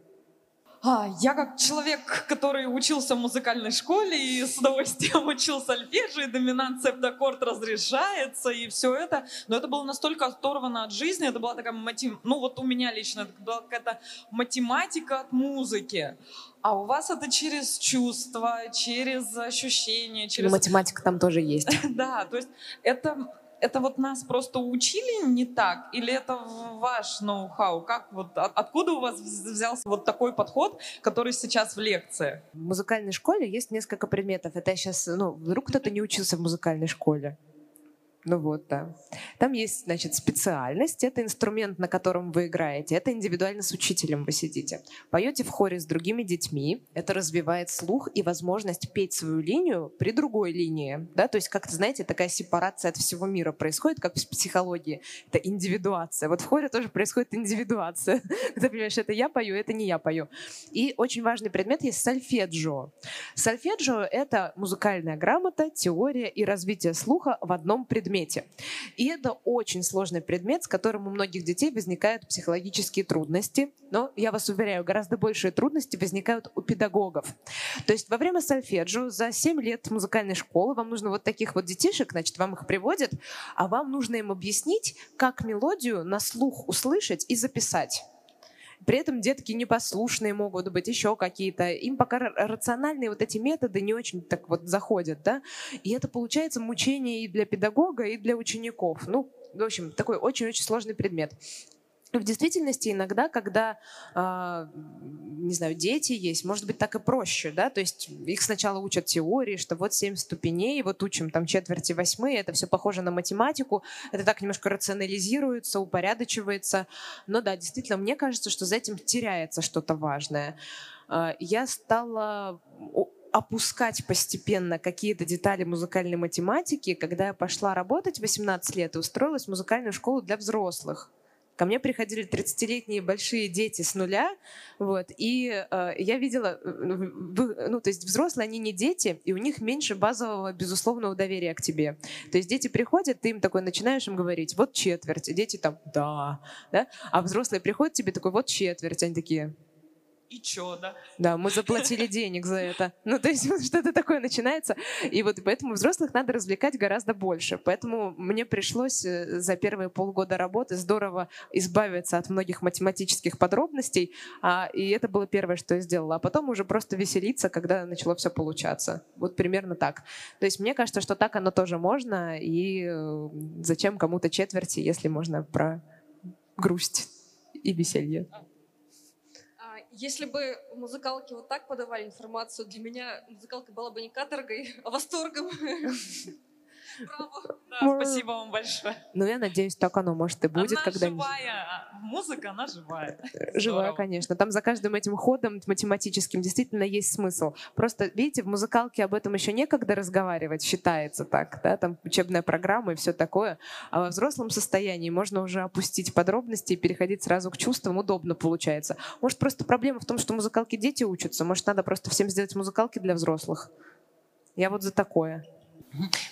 А, я как человек, который учился в музыкальной школе и с удовольствием (laughs) учил сольфеджио, и доминант септаккорд разрешается, и все это. Но это было настолько оторвано от жизни, это была такая матем... Ну вот у меня лично это была какая-то математика от музыки. А у вас это через чувства, через ощущения, через... Математика там тоже есть. (laughs) Да, то есть это это вот нас просто учили не так, или это ваш ноу-хау? Как вот откуда у вас взялся вот такой подход, который сейчас в лекции? В музыкальной школе есть несколько предметов. Это я сейчас, ну, вдруг кто-то не учился в музыкальной школе. Ну вот, да. Там есть, значит, специальность. Это инструмент, на котором вы играете. Это индивидуально с учителем вы сидите. Поете в хоре с другими детьми. Это развивает слух и возможность петь свою линию при другой линии. Да? То есть, как-то, знаете, такая сепарация от всего мира происходит, как в психологии. Это индивидуация. Вот в хоре тоже происходит индивидуация. (laughs) Ты понимаешь, это я пою, это не я пою. И очень важный предмет есть сольфеджио. Сольфеджио — это музыкальная грамота, теория и развитие слуха в одном предмете предмете. И это очень сложный предмет, с которым у многих детей возникают психологические трудности. Но, я вас уверяю, гораздо большие трудности возникают у педагогов. То есть во время сольфеджио за 7 лет музыкальной школы вам нужно вот таких вот детишек, значит, вам их приводят, а вам нужно им объяснить, как мелодию на слух услышать и записать. При этом детки непослушные могут быть, еще какие-то. Им пока рациональные вот эти методы не очень так вот заходят, да. И это получается мучение и для педагога, и для учеников. Ну, в общем, такой очень-очень сложный предмет. В действительности иногда, когда, э, не знаю, дети есть, может быть, так и проще, да, то есть их сначала учат теории, что вот семь ступеней, вот учим там четверти, восьмые, это все похоже на математику, это так немножко рационализируется, упорядочивается, но да, действительно, мне кажется, что за этим теряется что-то важное. Э, я стала опускать постепенно какие-то детали музыкальной математики, когда я пошла работать в 18 лет и устроилась в музыкальную школу для взрослых. Ко мне приходили 30-летние большие дети с нуля, вот, и э, я видела, ну, то есть взрослые, они не дети, и у них меньше базового безусловного доверия к тебе. То есть дети приходят, ты им такой начинаешь им говорить, вот четверть, дети там, да, да, а взрослые приходят тебе такой, вот четверть, они такие, и чё, да? Да, мы заплатили денег за это. (laughs) Ну, то есть что-то такое начинается. И вот поэтому взрослых надо развлекать гораздо больше. Поэтому мне пришлось э, за первые полгода работы здорово избавиться от многих математических подробностей. А, и это было первое, что я сделала. А потом уже просто веселиться, когда начало все получаться. Вот примерно так. То есть мне кажется, что так оно тоже можно. И э, зачем кому-то четверти, если можно про грусть и веселье. Если бы музыкалки вот так подавали информацию, для меня музыкалка была бы не каторгой, а восторгом. Браво. Да, спасибо вам большое. Ну, я надеюсь, так оно, может, и будет когда-нибудь. живая. а Музыка, она живая. (laughs) Живая, Здорово. конечно. Там за каждым этим ходом математическим действительно есть смысл. Просто, видите, в музыкалке об этом еще некогда разговаривать, считается так, да, там учебная программа и все такое. А во взрослом состоянии можно уже опустить подробности и переходить сразу к чувствам, удобно получается. Может, просто проблема в том, что музыкалки дети учатся, может, надо просто всем сделать музыкалки для взрослых. Я вот за такое.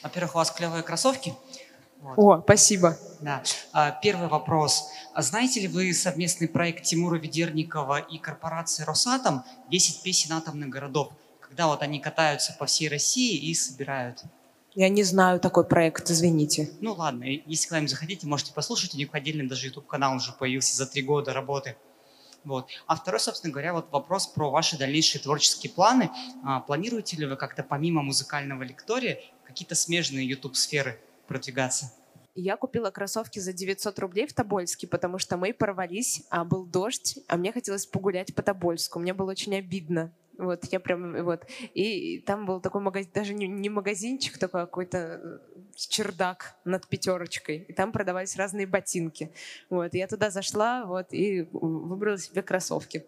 Во-первых, у вас клевые кроссовки. Вот. О, спасибо. Да. А, Первый вопрос. А Знаете ли вы совместный проект Тимура Ведерникова и корпорации «Росатом» «10 песен атомных городов», когда вот они катаются по всей России и собирают? Я не знаю такой проект, извините. Ну ладно, если когда-нибудь захотите, можете послушать. У них отдельный даже YouTube-канал уже появился за три года работы. Вот. А второй, собственно говоря, вот вопрос про ваши дальнейшие творческие планы. А, Планируете ли вы как-то помимо музыкального лектория какие-то смежные YouTube-сферы продвигаться? Я купила кроссовки за 900 рублей в Тобольске, потому что мы порвались, а был дождь, а мне хотелось погулять по Тобольску. Мне было очень обидно. Вот, я прям, вот. И, там был такой магазин, даже не, не магазинчик, такой а какой-то э, чердак над пятерочкой. И там продавались разные ботинки. Вот, я туда зашла, вот, и выбрала себе кроссовки.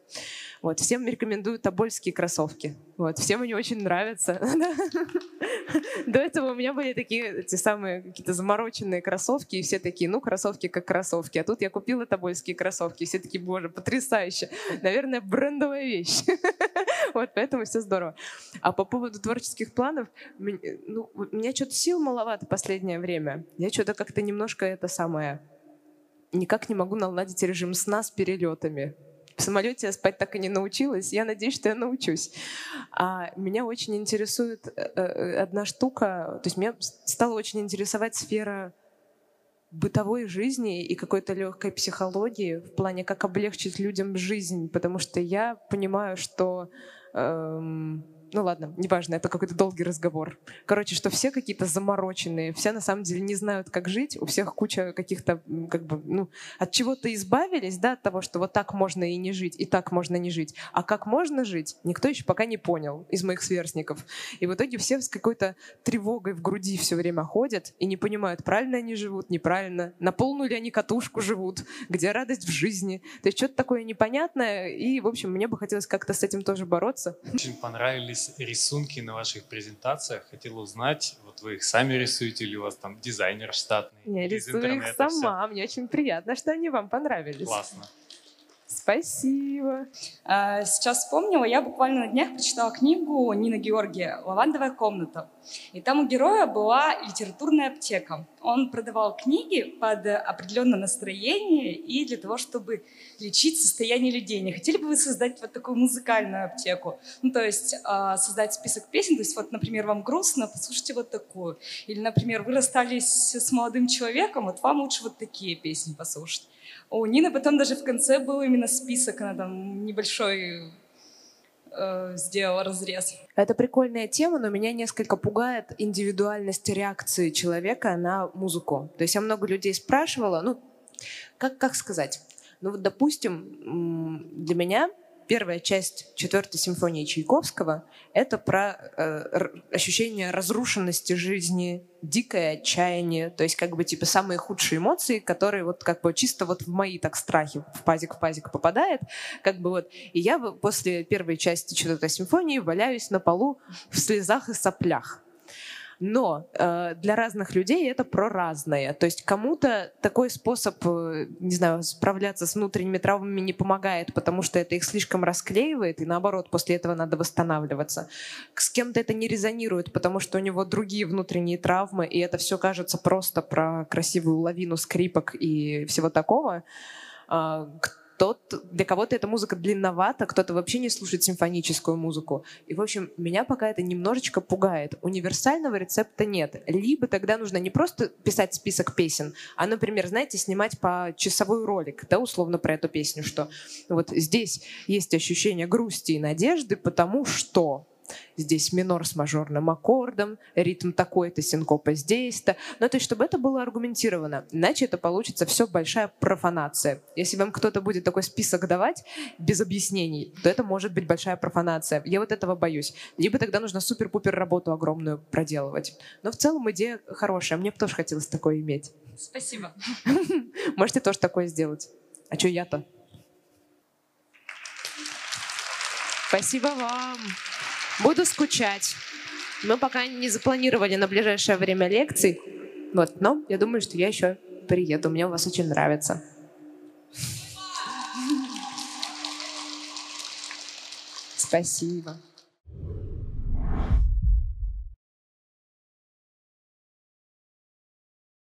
Вот, всем рекомендую тобольские кроссовки. Вот, всем они очень нравятся. (laughs) До этого у меня были такие, эти самые какие-то замороченные кроссовки, и все такие, ну, кроссовки как кроссовки. А тут я купила тобольские кроссовки, и все такие, боже, потрясающе. Наверное, брендовая вещь. (laughs) Вот, поэтому все здорово. А по поводу творческих планов, ну, у меня что-то сил маловато последнее время. Я что-то как-то немножко это самое... Никак не могу наладить режим сна с перелетами. В самолете я спать так и не научилась. Я надеюсь, что я научусь. А меня очень интересует э, э, одна штука. То есть меня стала очень интересовать сфера бытовой жизни и какой-то легкой психологии в плане, как облегчить людям жизнь, потому что я понимаю, что эм, ну ладно, неважно, это какой-то долгий разговор. Короче, что все какие-то замороченные, все на самом деле не знают, как жить, у всех куча каких-то, как бы, ну, от чего-то избавились, да, от того, что вот так можно и не жить, и так можно не жить. А как можно жить, никто еще пока не понял из моих сверстников. И в итоге все с какой-то тревогой в груди все время ходят и не понимают, правильно они живут, неправильно, на они катушку живут, где радость в жизни. То есть что-то такое непонятное, и, в общем, мне бы хотелось как-то с этим тоже бороться. Очень понравились рисунки на ваших презентациях. Хотела узнать, вот вы их сами рисуете или у вас там дизайнер штатный? Я рисую их сама, мне очень приятно, что они вам понравились. Классно. Спасибо. А, Сейчас вспомнила, я буквально на днях прочитала книгу Нины Георгия «Лавандовая комната». И там у героя была литературная аптека. Он продавал книги под определенное настроение и для того, чтобы лечить состояние людей. Не хотели бы вы создать вот такую музыкальную аптеку? Ну, то есть а, создать список песен, то есть вот, например, вам грустно, послушайте вот такую. Или, например, вы расстались с молодым человеком, вот вам лучше вот такие песни послушать. У Нины потом даже в конце был именно список, она там небольшой э, сделала разрез. Это прикольная тема, но меня несколько пугает индивидуальность реакции человека на музыку. То есть я много людей спрашивала, ну, как, как сказать? Ну вот, допустим, для меня первая часть четвертой симфонии Чайковского — это про э, ощущение разрушенности жизни, дикое отчаяние, то есть как бы типа самые худшие эмоции, которые вот как бы чисто вот в мои так страхи в пазик в пазик попадает, как бы вот. И я после первой части четвертой симфонии валяюсь на полу в слезах и соплях. Но э, для разных людей это про разное. То есть кому-то такой способ, э, не знаю, справляться с внутренними травмами не помогает, потому что это их слишком расклеивает, и наоборот, после этого надо восстанавливаться. С кем-то это не резонирует, потому что у него другие внутренние травмы, и это все кажется просто про красивую лавину скрипок и всего такого. А, кто-то, для кого-то эта музыка длинновата, кто-то вообще не слушает симфоническую музыку. И, в общем, меня пока это немножечко пугает. Универсального рецепта нет. Либо тогда нужно не просто писать список песен, а, например, знаете, снимать по часовой ролик, да, условно про эту песню, что вот здесь есть ощущение грусти и надежды, потому что здесь минор с мажорным аккордом, ритм такой-то, синкопа здесь-то. Ну, то есть, чтобы это было аргументировано. Иначе это получится все большая профанация. Если вам кто-то будет такой список давать без объяснений, то это может быть большая профанация. Я вот этого боюсь. Либо тогда нужно супер-пупер работу огромную проделывать. Но в целом идея хорошая. Мне бы тоже хотелось такое иметь. Спасибо. (laughs) Можете тоже такое сделать. А что я-то? Спасибо вам. Буду скучать. Мы пока не запланировали на ближайшее время лекций. Вот, но я думаю, что я еще приеду. Мне у вас очень нравится. Спасибо.